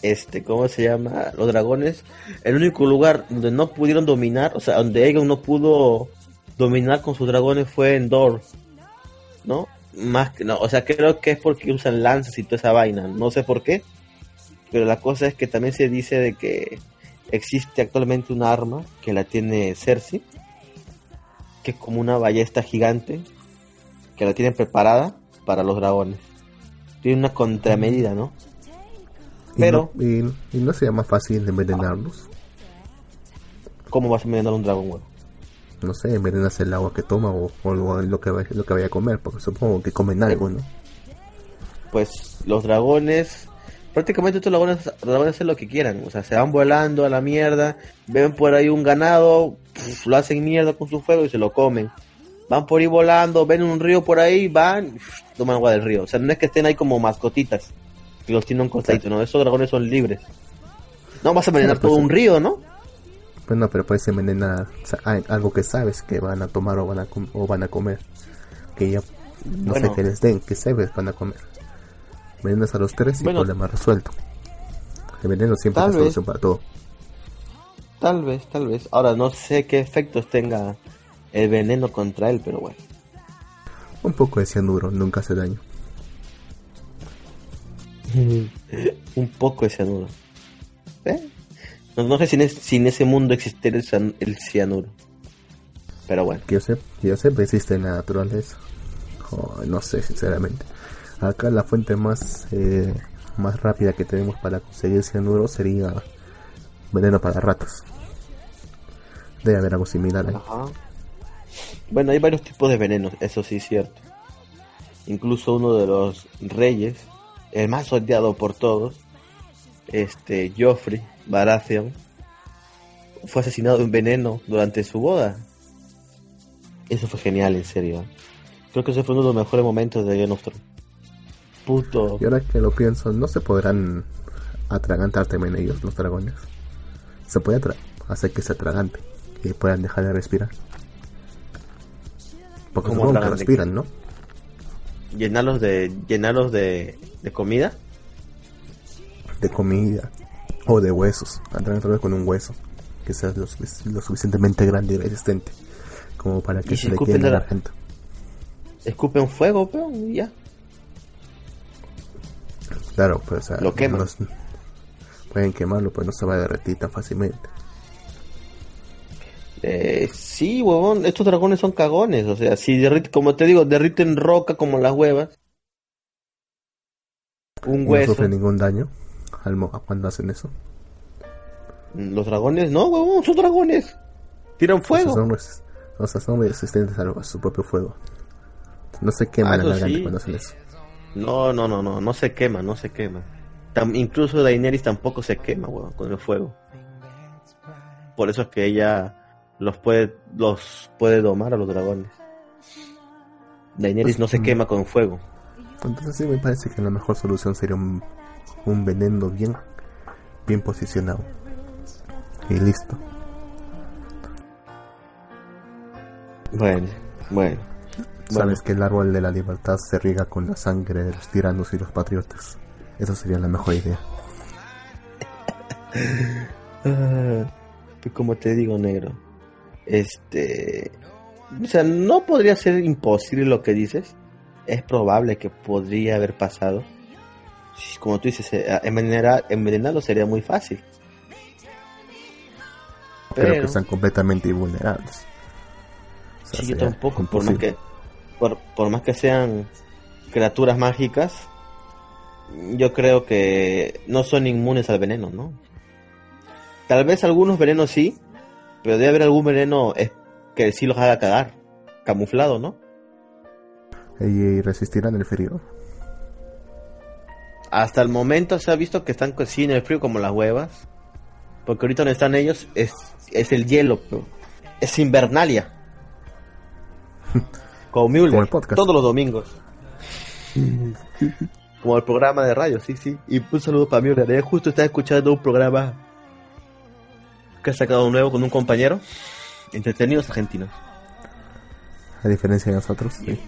este, ¿cómo se llama? Los dragones, el único lugar donde no pudieron dominar, o sea, donde Aegon no pudo dominar con sus dragones fue en Dor, ¿no? Más que, no, o sea, creo que es porque usan lanzas y toda esa vaina, no sé por qué, pero la cosa es que también se dice de que existe actualmente un arma que la tiene Cersei, que es como una ballesta gigante, que la tienen preparada para los dragones. Tiene una contramedida, ¿no? Pero... ¿Y no, y, no sería más fácil envenenarlos? ¿Cómo vas a envenenar un dragón, güey? No sé, envenenas el agua que toma o, o lo, lo, que, lo que vaya a comer, porque supongo que comen algo, ¿no? Pues los dragones prácticamente los dragones, dragones hacen lo que quieran. O sea, se van volando a la mierda, ven por ahí un ganado, pff, lo hacen mierda con su fuego y se lo comen. Van por ahí volando, ven un río por ahí, van, pff, toman agua del río. O sea, no es que estén ahí como mascotitas, que los tienen costadito, ¿no? Esos dragones son libres. No vas a envenenar todo un río, ¿no? Bueno, pero puedes envenenar algo que sabes que van a tomar o van a, o van a comer. Que ya no bueno. sé qué les den, que sabes van a comer. Envenenas a los tres y bueno, problema resuelto. El veneno siempre es la solución para todo. Tal vez, tal vez. Ahora no sé qué efectos tenga el veneno contra él, pero bueno. Un poco de cianuro nunca hace daño. Un poco de cianuro. ¿Eh? No, no, sé si en, es, si en, ese mundo existe el, el, cianuro. Pero bueno. Que yo sé, que yo sé, existe en la naturaleza. Oh, no sé, sinceramente. Acá la fuente más eh, más rápida que tenemos para conseguir cianuro sería veneno para ratas. Debe haber algo similar ahí. Ajá. Bueno, hay varios tipos de venenos, eso sí es cierto. Incluso uno de los reyes, el más odiado por todos, este Joffrey Baratheon, fue asesinado en veneno durante su boda. Eso fue genial, en serio. Creo que ese fue uno de los mejores momentos de Game of Thrones. Puto. Y ahora que lo pienso, no se podrán atragantar también ellos, los dragones. Se puede hacer que se atraganten y puedan dejar de respirar. Porque supongo que respiran, ¿no? Llenarlos de llenarlos de, de comida. De comida o de huesos. Atragantarlos con un hueso que sea lo, lo, suficientemente grande y resistente como para que se le quede la gente. Escupen fuego, pero ya. Claro, pues o sea, lo queman. Pueden quemarlo, pues no se va a derretir tan fácilmente. Eh, sí, huevón, estos dragones son cagones, o sea, si derriten, como te digo, derriten roca como las huevas. Un hueso. ¿No sufre ningún daño al cuando hacen eso? Los dragones, no, huevón, son dragones. Tiran fuego. O sea, son, o sea, son resistentes a, su propio fuego. No se queman Ah, la garganta sí. cuando hacen eso. No, no, no, no, no se quema, no se quema. Tam- incluso Daenerys tampoco se quema, weón, con el fuego. Por eso es que ella los puede, los puede domar a los dragones. Daenerys Pues, no se mm. quema con fuego. Entonces sí me parece que la mejor solución sería un, un veneno bien, bien posicionado. Y listo. Bueno, bueno. Sabes que el árbol de la libertad se riega con la sangre de los tiranos y los patriotas. Esa sería la mejor idea. Pues como te digo, negro. Este. O sea, no podría ser imposible lo que dices. Es probable que podría haber pasado. Como tú dices, eh, envenenar, envenenarlo sería muy fácil. Pero, Pero- que están completamente invulnerables. O sea, Sí, yo tampoco, por más que por, por más que sean criaturas mágicas, yo creo que no son inmunes al veneno, ¿no? Tal vez algunos venenos sí, pero debe haber algún veneno que sí los haga cagar, camuflado, ¿no? Y resistirán el frío. Hasta el momento se ha visto que están sí en el frío como las huevas, porque ahorita donde están ellos es, es el hielo, pero es invernalia. Como Müller, Como el podcast. todos los domingos. Como el programa de radio, sí, sí. Y un saludo para Müller. Él justo está escuchando un programa que ha sacado nuevo con un compañero. Entretenidos argentinos. A diferencia de nosotros. sí.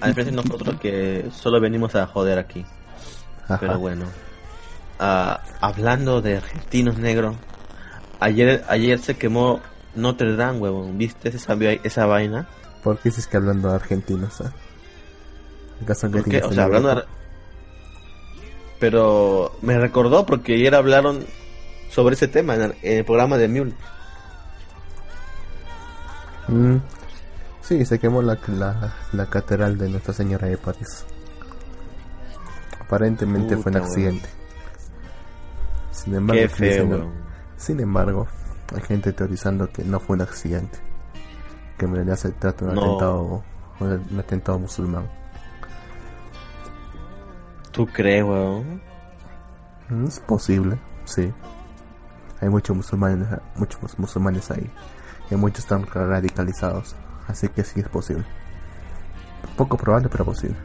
A diferencia de nosotros que solo venimos a joder aquí. Pero bueno. Ah, hablando de argentinos negros, ayer ayer se quemó Notre Dame, huevón. ¿Viste esa, esa vaina? ¿Por qué dices que hablando de argentinos? ah? ¿Acaso que ¿Por qué? tienes O sea, hablando de... Pero me recordó porque ayer hablaron sobre ese tema en el, en el programa de Mule. Mm, Sí, se quemó la, la, la catedral de Nuestra Señora de París. Aparentemente fue un accidente. Sin embargo, feo, sin embargo, hay gente teorizando que no fue un accidente. Que en realidad se trata de un No. atentado, un atentado musulmán. ¿Tú crees, weón? Mm, Es posible, sí. Hay muchos musulmanes, muchos musulmanes ahí. Y muchos están radicalizados. Así que sí es posible. Poco probable, pero posible.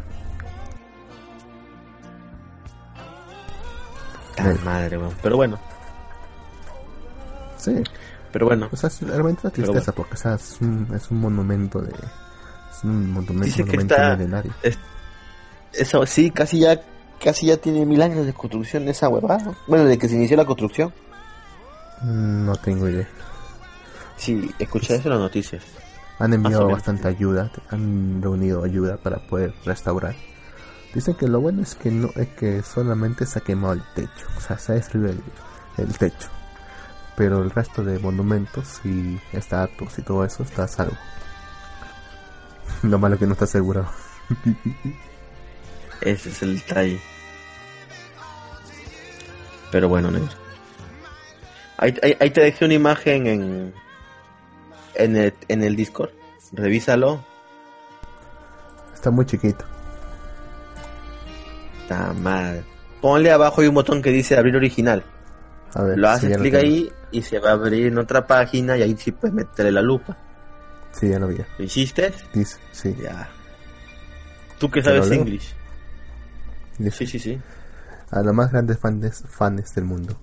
Tan Eh. madre, weón. Pero bueno, Sí. pero bueno. O sea, es realmente una tristeza porque o sea, es, un, es un monumento de... Es un monumento, Dice que monumento está- milenario. Eso sí, casi ya casi ya tiene mil años de construcción esa huevada. Bueno, de que se inició la construcción. Mm, No tengo idea. Sí, escuché eso en las noticias. Han enviado bastante ayuda, han reunido ayuda para poder restaurar. Dicen que lo bueno es que no es que solamente se ha quemado el techo, o sea, se ha destruido el, el techo. Pero el resto de monumentos y estatuas y todo eso está a salvo. Lo malo que no está asegurado. Ese es el detalle. Pero bueno, negro. Ahí, ahí, ahí te dejé una imagen en en el, en el Discord. Revísalo. Está muy chiquito. Está mal. Ponle abajo hay un botón que dice abrir original. A ver, Lo sí, haces ya clic ahí y se va a abrir en otra página y ahí sí puedes meterle la lupa. Sí, ya lo vi. ¿Lo hiciste? Dice, sí. Ya. ¿Tú que ¿Te lo sabes? English? Sí, sí, sí. a los más grandes fans, fans del mundo.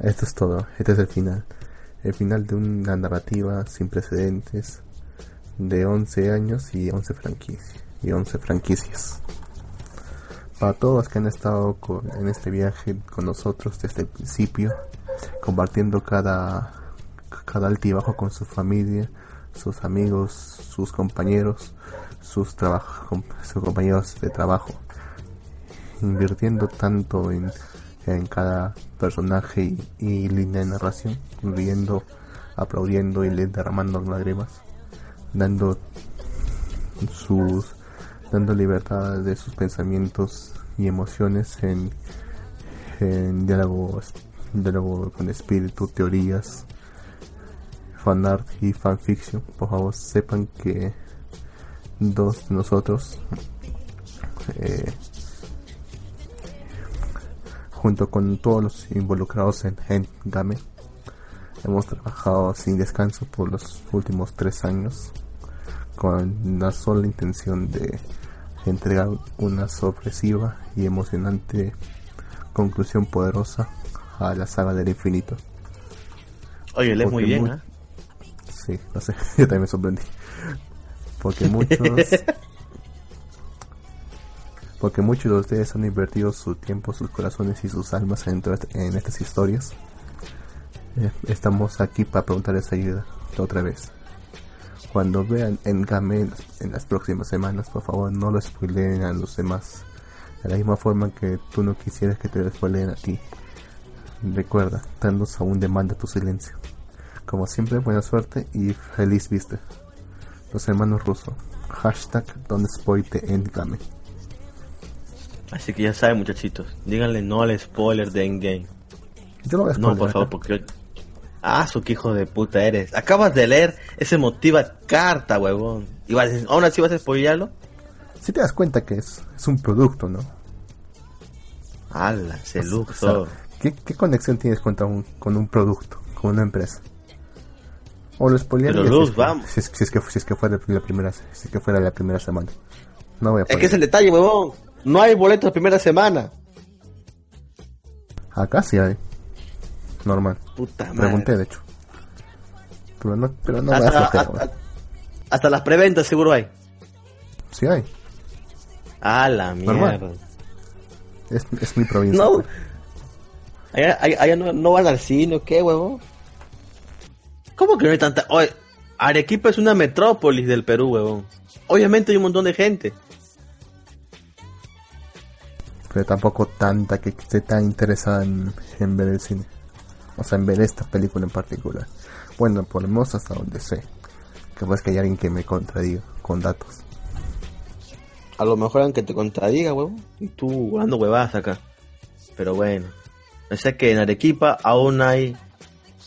Esto es todo, este es el final. El final de una narrativa sin precedentes de 11 años y 11 franquicias. Y 11 franquicias. Para todos los que han estado con- en este viaje con nosotros desde el principio, compartiendo cada, cada altibajo con su familia, sus amigos, sus compañeros, sus, trabaj- com- sus compañeros de trabajo invirtiendo tanto en, en cada personaje y, y línea de narración, riendo, aplaudiendo y derramando lágrimas, dando sus dando libertad de sus pensamientos y emociones en, en diálogos, diálogo con espíritu, teorías, fanart y fanfiction. Por favor, sepan que dos de nosotros eh, junto con todos los involucrados en Endgame. Hemos trabajado sin descanso por los últimos tres años con la sola intención de entregar una sorpresiva y emocionante conclusión poderosa a la saga del infinito. Oye, lees muy bien, ¿ah? Sí, no sé, yo también me sorprendí. Porque muchos porque muchos de ustedes han invertido su tiempo, sus corazones y sus almas en estas historias. Eh, estamos aquí para preguntarles ayuda otra vez. Cuando vean Endgame en, las- en las próximas semanas, por favor no lo spoileen a los demás. De la misma forma que tú no quisieras que te lo spoileen a ti. Recuerda, Thanos aún demanda tu silencio. Como siempre, buena suerte y feliz vista. Los hermanos rusos. Hashtag the endgame. Así que ya saben, muchachitos. Díganle no al spoiler de Endgame. Yo lo voy a No, spoiler por acá. favor, porque... Ah, su que hijo de puta eres. Acabas de leer ese motiva carta, huevón. Y vas a- aún así vas a spoilearlo. Si te das cuenta que es, es un producto, ¿no? Ala, se O sea, luxo. ¿qué, qué conexión tienes contra un, con un producto, con una empresa? O lo spoilearía Pero si, es que- vamos. si, es, si es que si es que fuera la primera si es que fuera la primera semana. No voy a Es que es el detalle, huevón. No hay boletos la primera semana. Acá sí hay. Normal. Puta madre. Pregunté de hecho. Pero no, pero no hasta, flojera, hasta- las preventas seguro hay. Sí hay. Ah, la mierda. Es, es mi provincia. No. pues. Allá, allá- allá no, no van al cine, ¿o ¿qué, huevón? ¿Cómo que no hay tanta...? Oye, Arequipa es una metrópolis del Perú, huevón. Obviamente hay un montón de gente. Pero tampoco tanta que esté tan interesada en, en ver el cine. O sea, en ver esta película en particular. Bueno, por lo menos hasta donde sé. Capaz que hay alguien que me contradiga con datos. A lo mejor aunque te contradiga, huevón. Y tú dando huevadas acá. Pero bueno. O sea que en Arequipa aún hay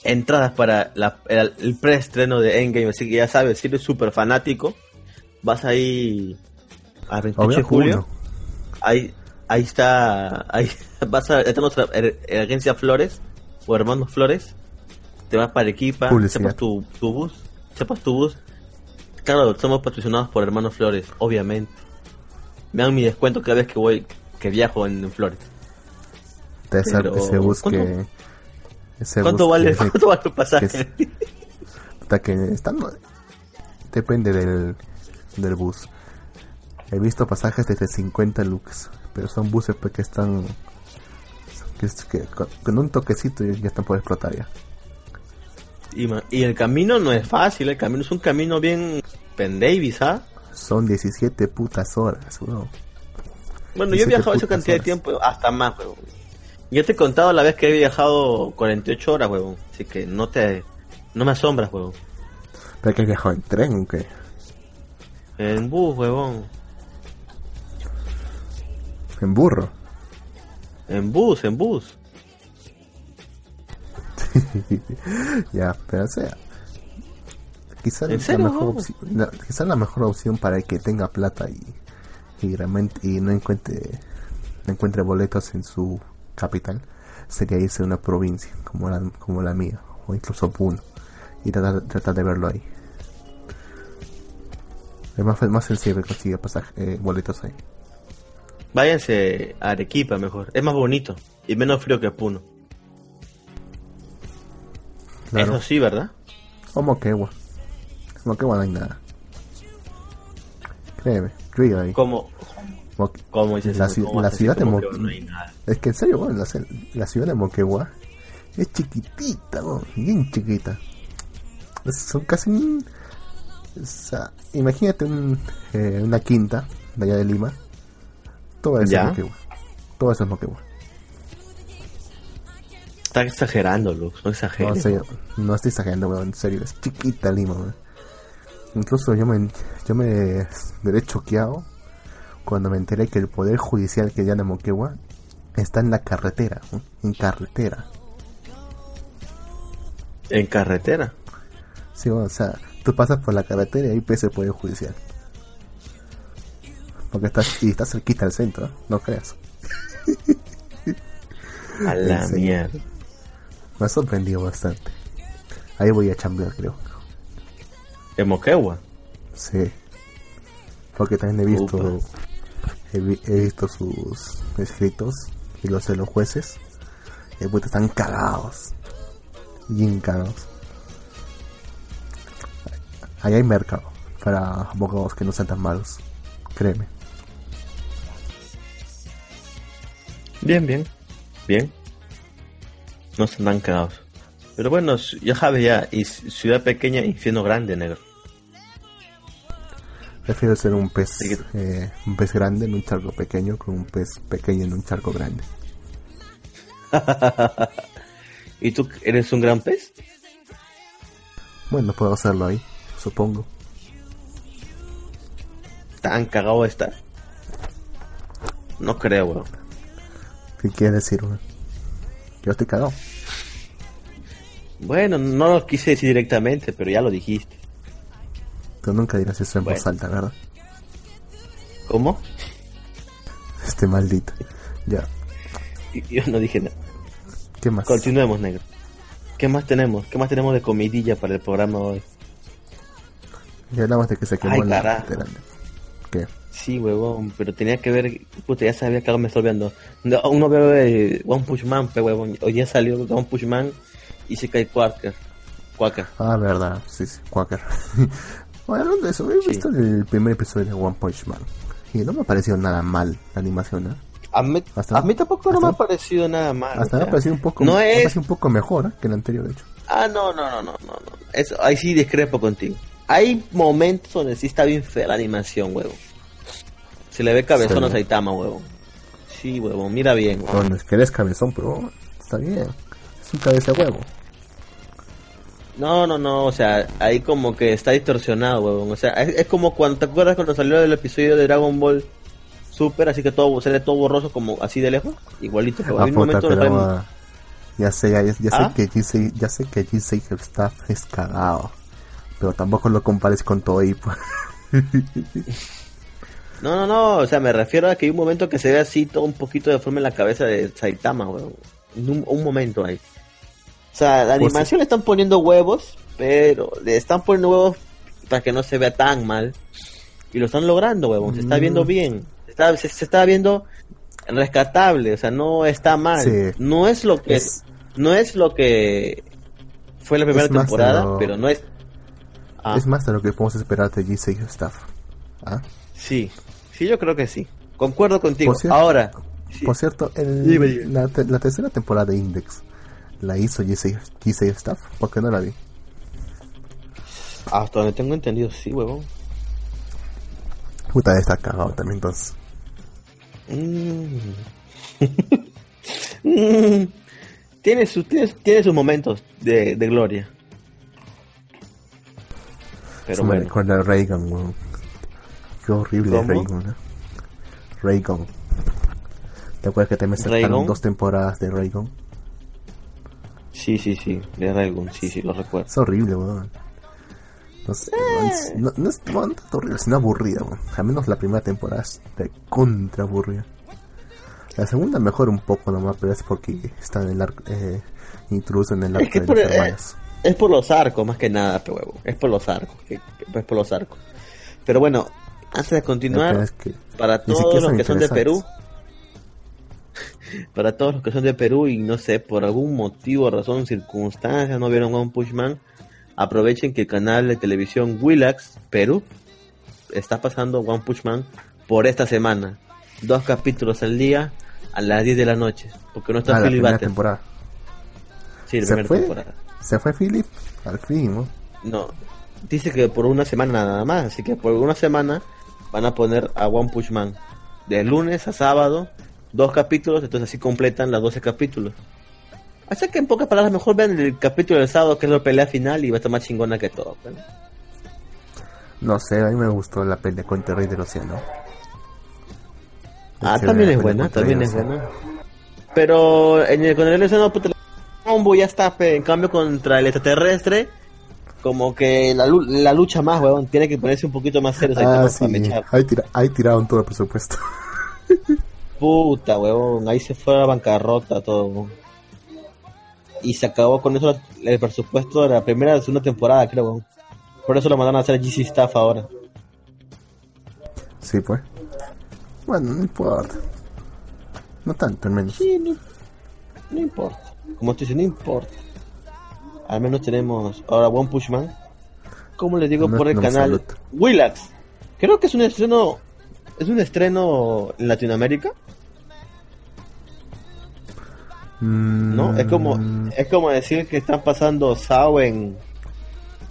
entradas para la- el, el preestreno de Endgame. Así que ya sabes, si eres súper fanático, vas ahí al 28 de julio. Ahí, ahí está. Ahí vas a. Está nuestra er- er- agencia Flores o Hermanos Flores. Te vas para Arequipa. Publicidad. Sepas tu, tu bus. Sepas tu bus. Claro, somos patrocinados por Hermanos Flores, obviamente. Me dan mi descuento cada vez que voy, que viajo en, en Flores. Ese, Pero, ese bus ¿cuánto- que... ese ¿Cuánto bus vale, que- cuánto vale el pasaje? que Hasta que están depende del, del bus he visto pasajes desde 50 lux pero son buses pues, que están que, es- que con, con un toquecito ya están por explotar ya y, el camino no es fácil, el camino es un camino bien pendavis, ¿ah? son 17 putas horas weón. Bueno, yo he 17 viajado esa cantidad de tiempo, hasta más, huevón. Yo te he contado la vez que he viajado 48 horas, huevón. Así que no te... No me asombras, huevón. pero que has viajado en tren o qué En bus, huevón. en burro En bus, en bus. ya pero sea quizás ¿En la mejor opción la, mejor opción para el que tenga plata y y realmente y no encuentre no encuentre boletos en su capital sería irse a una provincia como la como la mía o incluso Puno y tratar, tratar de verlo ahí. Es más, más sencillo conseguir pasaje, eh, boletos ahí Váyanse a Arequipa mejor. Es más bonito. Y menos frío que Puno. claro Eso sí, ¿verdad? o Moquegua Moquegua no hay nada créeme yo ahí Como... Mo- Como dices La ci- ¿Cómo la ciudad de como Mo- que no hay nada? Es que en serio, bueno, la, la ciudad de Moquegua es chiquitita, bien chiquita. Son casi... un- o sea, imagínate un, eh, una quinta de allá de Lima. Todo eso Ya. es Moquegua. Todo eso es Moquegua. Está exagerando, Lux. No No, exageres. serio, no estoy exagerando, weón, en serio. Es chiquita Lima, weón. Incluso yo me, yo me quedé choqueado cuando me enteré que el poder judicial que de Moquegua está en la carretera, en carretera. En carretera. Sí, o sea, tú pasas por la carretera y ahí ves el poder judicial. Porque estás, y estás cerquita del centro, ¿eh? no creas. A la mierda. Me ha sorprendido bastante. Ahí voy a chambear, creo. En Moquegua. Sí. Porque también he visto, Upa. he, vi- he visto sus escritos y los de los jueces. Y puta, están cagados. Bien cagados. Ahí hay mercado para abogados que no sean tan malos. Créeme. Bien, bien. Bien. No están tan cagados. Pero bueno, ya sabes ya. Y ciudad pequeña, infierno grande, negro. Prefiero ser un pez, eh, un pez grande en un charco pequeño que un pez pequeño en un charco grande. ¿Y tú eres un gran pez? Bueno, puedo hacerlo ahí, supongo. ¿Tan cagado está? No creo, weón. ¿Qué quieres decir, weón? Yo estoy cagado. Bueno, no lo quise decir directamente, pero ya lo dijiste. Tú nunca dirás eso en Bueno. voz alta, ¿verdad? ¿Cómo? Este maldito. Ya, Yo no dije nada. ¿qué más? Continuemos, negro. ¿Qué más tenemos? ¿Qué más tenemos de comidilla para el programa hoy? Ya hablamos de que se quemó Ay, la. ¿Qué? Sí, huevón, pero tenía que ver, puta, ya sabía que algo me estoy olvidando. No, Uno ve One Punch Man, pe huevón. Hoy ya salió One Punch Man y se cae Quaker. Quaker. Ah, verdad, sí, sí, Quaker. Bueno, de eso, he visto el primer episodio de One Punch Man. Y no me ha parecido nada mal la animación, ¿no? A mí, a mí tampoco no me ha parecido nada mal. Hasta me ha parecido un poco, no es... un poco mejor ¿eh? que el anterior, de hecho. Ah, no, no, no, no, no. no. Eso, ahí sí discrepo contigo. Hay momentos donde sí está bien fea la animación, huevo. Se le ve cabezón a Saitama, huevo. Sí, huevo, mira bien. Huevo. Bueno, es que eres cabezón, pero está bien. Es un cabeza huevo. No, no, no, o sea, ahí como que está distorsionado, huevón. O sea, es, como cuando, ¿te acuerdas cuando salió el episodio de Dragon Ball Super? Así que todo se ve todo borroso como así de lejos. Igualito, un momento pero, Ya sé, ya, sé ¿Ah? que G6, ya sé que G6 staff es cagado. Pero tampoco lo compares con todo ahí, pues. No, no, no, o sea, me refiero a que hay un momento que se ve así todo un poquito de forma en la cabeza de Saitama, weón. Un, un momento ahí. O sea, la pues animación le están poniendo huevos, pero le están poniendo huevos para que no se vea tan mal. Y lo están logrando, huevón. Se está viendo mm. bien. Se está, se, está viendo rescatable, o sea, no está mal. No es lo que es, no es lo que fue la primera temporada, pero no es ah. Es más de lo que podemos esperar de G6 Staff. ¿Ah? Sí, sí, yo creo que sí. Concuerdo contigo. Ahora, por cierto, el, la, la, tercera temporada de Index la hizo G6 Staff? ¿Por qué no la vi? Hasta donde tengo entendido, sí, huevón. Puta, está cagado también entonces. Mm. tiene, sus, tiene, sus momentos de, de gloria. Pero bueno. Reagan, weón. Qué horrible Reagan, ¿eh? Reagan. ¿Te acuerdas que te me sacaron dos temporadas de Reagan? Sí, sí, sí, de Dragon, sí, sí, lo recuerdo. Es horrible, weón. No, sé, eh. no, no, es no, horrible, sino aburrida, weón. Al menos la primera temporada es de contra aburrida. La segunda mejor un poco nomás, pero es porque está en el arco, eh, intruso en el arco de por, eh, es por los arcos, más que nada, pero huevo. Es por los arcos, que, es por los arcos. Pero bueno, antes de continuar, para todos los que son de Perú, para todos los que son de Perú y no sé, por algún motivo, razón, circunstancia, no vieron One Punch Man, aprovechen que el canal de televisión Willax Perú está pasando One Punch Man por esta semana. Dos capítulos al día a las 10 de la noche, porque no está ah, Philip temporada. Sí, la primera temporada. ¿Se fue Philip? Al fin, ¿no? No, dice que por una semana nada más, así que por una semana van a poner a One Punch Man de lunes a sábado dos capítulos, entonces así completan los 12 capítulos. Así que en pocas palabras, mejor vean el capítulo del sábado, que es la pelea final, y va a estar más chingona que todo. No sé, a mí me gustó la pelea con Terry del Océano. Ah, también es buena, también es buena. Pero en el, con el Océano, puta, combo ya está, en cambio contra el extraterrestre, como que la, la lucha más, weón, tiene que ponerse un poquito más serio. Ah, sí. ahí, tira, ahí tiraron todo el presupuesto. Puta, huevón, ahí se fue a la bancarrota todo. Y se acabó con eso el presupuesto de la primera y segunda temporada, creo, Por eso lo mandaron a hacer GC Staff ahora. Sí, pues. Bueno, no importa. No tanto, al menos. Sí, no, importa. Como estoy diciendo, no importa. Al menos tenemos ahora One Push Man. Como les digo por el canal Willax. Creo que es un estreno. Es un estreno en Latinoamérica. ¿No? Es como, mm. es como decir que están pasando SAO en,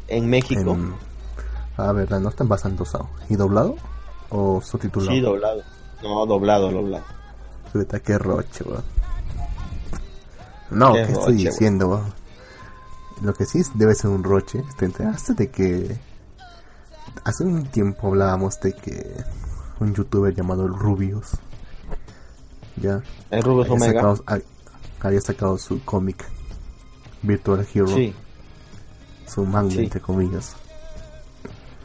en México. A ver, no están pasando SAO. ¿Y doblado? ¿O subtitulado? Sí, doblado. No, doblado, doblado. Puta, qué roche, weón. No, ¿qué, estoy diciendo, Lo que sí debe ser un roche. Te enteraste de que. Hace un tiempo hablábamos de que un youtuber llamado Rubius. Ya. El Rubius Omega había sacado su cómic Virtual Hero. Sí. Su manga, entre comillas.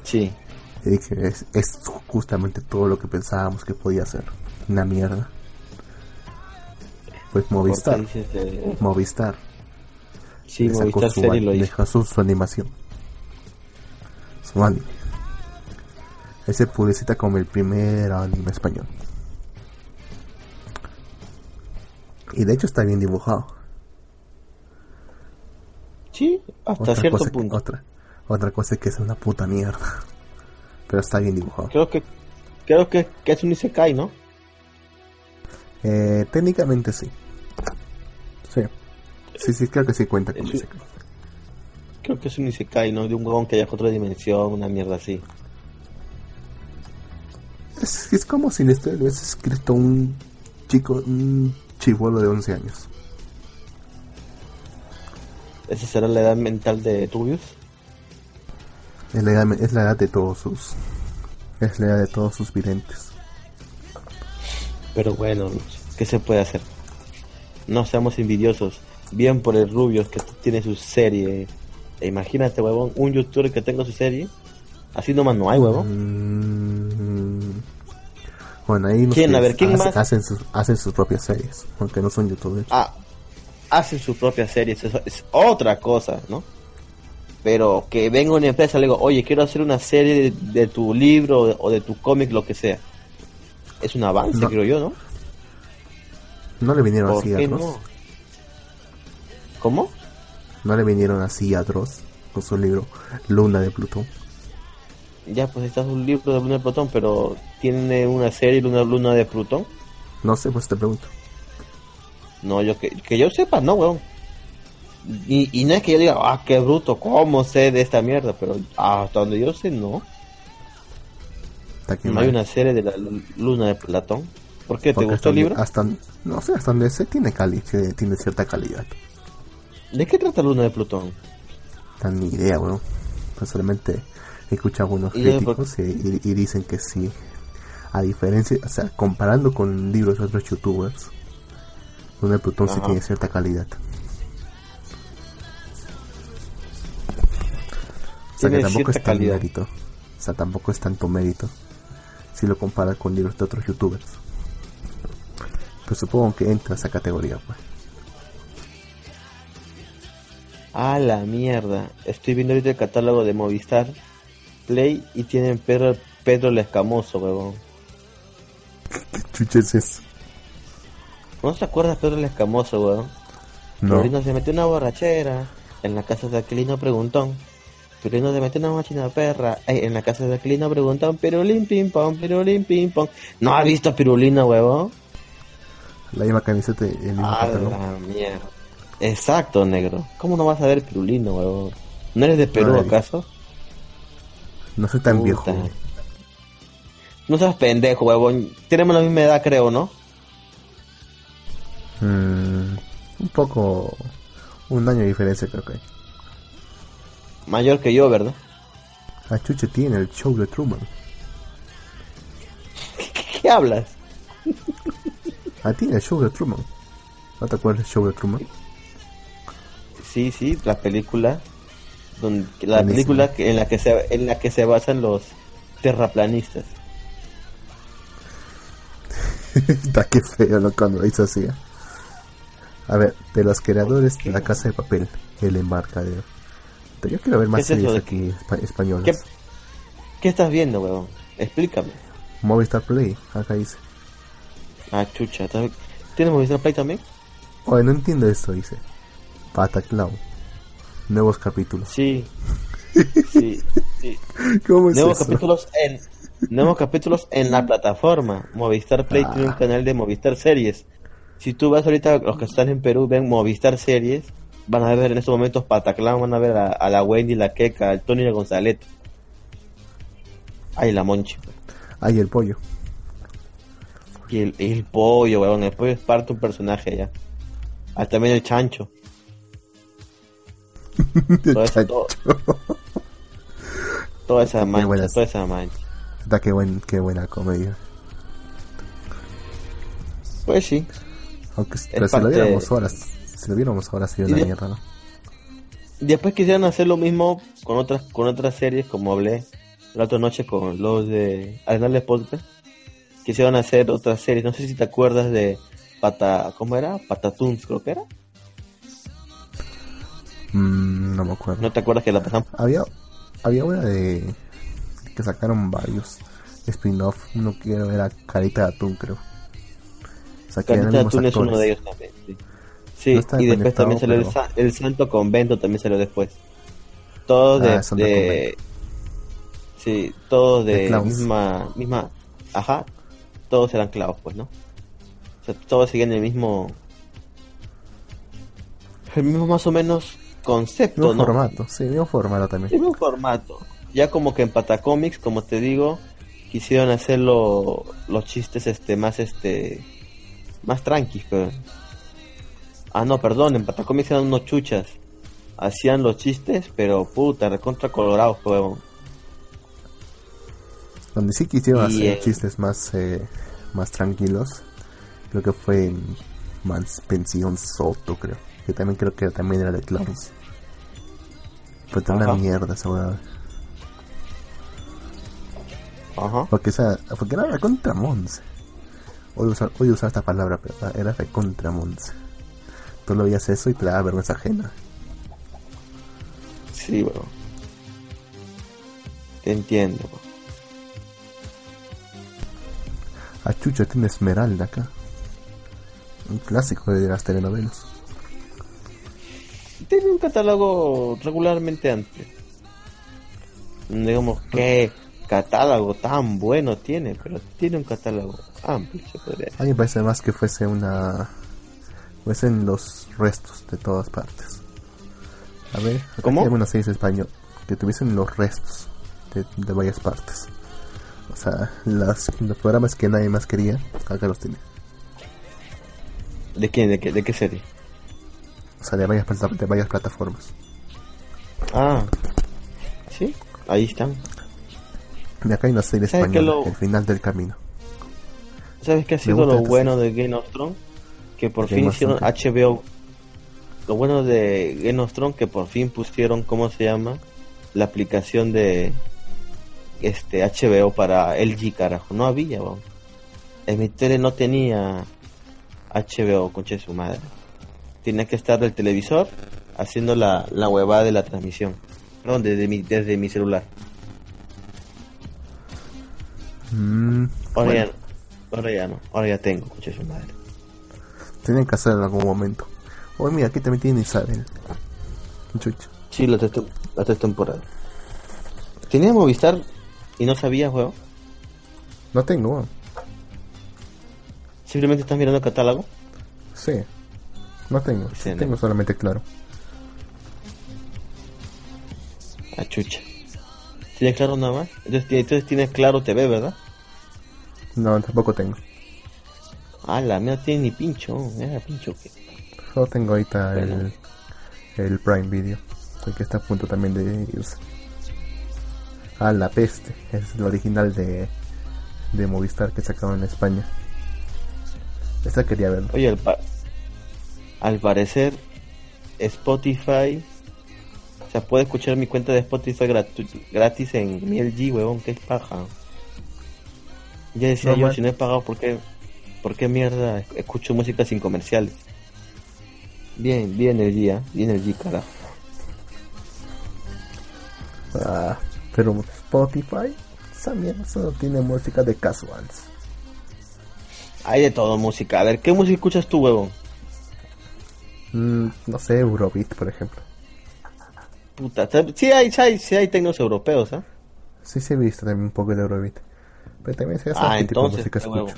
Sí. Y dije, es, es, justamente todo lo que pensábamos que podía ser. Una mierda. Pues Movistar. Movistar. Sí, Movistar su, lo Dejó su, su, animación. Su anime. Ese publicita como el primer anime español. Y de hecho está bien dibujado. Sí, hasta cierto punto. otra, otra cosa es que es una puta mierda. pero está bien dibujado. Creo que creo que, que es un Isekai, ¿no? Eh, técnicamente. Sí. Sí, sí, creo que sí cuenta con Es- Isekai. Creo que es un Isekai, ¿no? De un huevón que viaja a otra dimensión, una mierda así. Es, es como si la historia lo hubiese escrito un chico, un chivolo de 11 años. ¿Esa será la edad mental de Rubius? Es la edad, es la edad de todos sus. Es la edad de todos sus videntes. Pero bueno, ¿qué se puede hacer? No seamos envidiosos. Bien por el Rubius que tiene su serie. E imagínate, huevón, un youtuber que tenga su serie. Así nomás no hay, huevón. Mm, Bueno, ahí ¿Quién? A ver, ¿quién hacen, más? hacen sus, hacen sus propias series, aunque no son youtubers. Ah, hacen su propia serie, eso es otra cosa, ¿no? Pero que venga una empresa y le digo, oye, quiero hacer una serie de, de tu libro o de, o de tu cómic, lo que sea. Es un avance, No. creo yo, ¿no? No le vinieron ¿Por así a qué Dross. no? ¿Cómo? No le vinieron así a Dross con su libro Luna de Plutón. Ya, pues está un libro de Luna de Plutón, pero tiene una serie Luna, Luna de Plutón. No sé, pues te pregunto. No, yo que, que yo sepa, no, weón. Y, y no es que yo diga, ah, qué bruto, ¿cómo sé de esta mierda? Pero hasta donde yo sé, no. No hay una serie de la lu- Luna de Platón. ¿Por qué? ¿Te Porque gustó el libro? Hasta, no sé, hasta donde sé tiene, cali, tiene, tiene cierta calidad. ¿De qué trata Luna de Plutón? No ni idea, weón. Pues solamente he escuchado algunos ya, críticos y, y- y dicen que sí. A diferencia, o sea, comparando con libros de otros youtubers, Luna de Plutón sí tiene cierta calidad. O sea, que tampoco es tan calidad. mérito. O sea, tampoco es tanto mérito si lo comparas con libros de otros youtubers. Pues supongo que entra a esa categoría, pues. Ah, la mierda. Estoy viendo ahorita el catálogo de Movistar Play y tienen Pedro, Pedro el Escamoso, weón. Chuches es. ¿No te acuerdas Pedro el Escamoso, weón? No. Pirulino se metió una borrachera en la casa de Aquilino Preguntón. Pirulino se metió una machina perra Ey, en la casa de Aquilino Preguntón. Pirulín ping pong, pirulín ping pong. ¿No has visto a Pirulino, huevón? La misma camiseta y el mismo A la mierda. Exacto, negro. ¿Cómo no vas a ver Pirulino, huevón? ¿No eres de Perú, acaso? No soy tan Puta. viejo. No seas pendejo, huevón. Tenemos la misma edad, creo, ¿no? Mm, un poco. Un año de diferencia, creo que hay. Mayor que yo, ¿verdad? Ah, Chuche tiene el show de Truman. ¿Qué, qué hablas? Ah, tiene el show de Truman. ¿No te acuerdas del show de Truman? Sí, sí, la película donde la Buenísimo. película que- en la que se en la que se basan los terraplanistas. Está que feo lo cuando lo hizo así. ¿eh? A ver, de los creadores de La Casa de Papel, El Embarcadero. Yo quiero ver más ¿Qué es eso series aquí espa- españolas. ¿Qué, qué estás viendo, weón? Explícame. Movistar Play, acá dice. Ah, chucha, ¿también- ¿tienes Movistar Play también? Oye, no entiendo esto, dice. Pataclown. Nuevos capítulos. Sí. Sí, sí. ¿Cómo es Nuevos eso? capítulos en nuevos capítulos en la plataforma. Movistar Play Ah. tiene un canal de Movistar Series. Si tú vas ahorita, los que están en Perú ven Movistar Series, van a ver en estos momentos Pataclan, van a ver a, a la Wendy, la Queca, al Tony y la Gonzalete. Ay, la Monchi. Ahí el pollo. Y el, el pollo, weón. El pollo es parte de un personaje ya. Ah, también el chancho. Todo eso, todo- toda esa mancha, toda esa mancha. Está qué, buen, qué buena comedia. Pues sí. Aunque pero si lo viéramos ahora, si lo viéramos ahora sería una de- mierda, ¿no? Después quisieron hacer lo mismo con otras con otras series, como hablé la otra noche con los de Arenales Podcast. Quisieron hacer otras series, no sé si te acuerdas de Pata, ¿cómo era? Patatoons, creo que era. Mm, no me acuerdo. ¿No te acuerdas que la pasaban? Había, había una de que sacaron varios spin-off. Uno que era Carita de Atún, creo. O sea, Carita los Atún es uno de ellos también. Sí, Sí, No está y después también salió el, pero- sa- el Santo Convento, también salió después. Todo de... Ah, de- Sí, todos De de misma, misma, ajá, todos eran clavos, pues, ¿no? O sea, todos seguían el mismo, el mismo más o menos concepto, Mismo ¿no? formato, sí, mismo formato también. Mismo formato. Ya como que en Patacomics, como te digo, quisieron hacerlo los chistes este más este más tranquis, pero Ah, no, perdón, en Patacomics eran unos chuchas. Hacían los chistes, pero puta, recontra colorados, huevón. Donde sí quisieron Y, hacer eh, chistes más, eh, más tranquilos, creo que fue en Mans Pensión Soto, creo. Que también creo que también era de clowns. Fue toda una mierda esa huevada. Ajá. Porque, o sea, porque era contra Mons. Hoy usar, hoy usar esta palabra, pero era contra Mons. Tú lo veías eso y te daba vergüenza ajena. Sí, huevón. Te entiendo. huevón. A Chucha tiene Esmeralda acá. Un clásico de las telenovelas. Tiene un catálogo regularmente amplio. Digamos, qué catálogo tan bueno tiene, pero tiene un catálogo amplio, se podría decir. A mí me parece más que fuese una... Fuesen los restos de todas partes. A ver, ¿Cómo? hay algunas series en español que tuviesen los restos de, de varias partes. O sea, las, los programas que nadie más quería, acá los tiene. ¿De quién? ¿De qué, de qué serie? O sea, de varias, plata- de varias plataformas. Ah, sí, ahí están. Y acá hay una serie ¿Sabes qué española, lo- El final del camino. ¿Sabes qué ha sido lo bueno de Game of Thrones? Que por Game fin hicieron. HBO. Lo bueno de Game of Thrones que por fin pusieron, ¿cómo se llama? La aplicación de este HBO para LG, carajo. No había, weón. En mi tele no tenía HBO, concha de su madre. Tenía que estar del televisor haciendo la, la huevada de la transmisión. No, desde mi, desde mi celular. Mm, Ahora, bueno, ya, ahora ya no, ahora ya tengo, de su madre. tienen que hacerlo en algún momento. Oh, mira, aquí también tiene Isabel. Chucha. Sí, las tres, las tres temporadas. Tenía Movistar y no sabía, juego. No tengo, weón. Simplemente estás mirando el catálogo. Sí. No tengo. Sí, no. tengo solamente claro. A chucha. ¿Tienes claro nada más? Entonces, entonces tienes claro TV, ¿verdad? No, tampoco tengo. Ah, la mía no tiene ni pincho. Mira, pincho que. Solo tengo ahorita Bueno. el, el Prime Video. El que está a punto también de irse. Ah, La Peste. Es el original de, de Movistar que sacaron en España. Esta quería verlo. Oye, al, pa- al parecer, Spotify. O sea, puedo escuchar mi cuenta de Spotify gratu- gratis en mi LG, huevón. Que es paja. Ya decía No, yo, man. si no he pagado, ¿por qué, ¿por qué mierda escucho música sin comerciales? Bien, bien el día, bien el G, carajo. Ah, pero Spotify, esa mierda solo tiene música de casuals. Hay de todo música. A ver, ¿qué música escuchas tú, huevón? Mm, no sé, Eurobeat, por ejemplo. Puta, ta- sí hay, sí hay, sí hay tecnos europeos, ¿ah? Sí, sí he visto también un poco de Eurobeat. Pero también sé Ah, qué tipo de entonces, música escucho.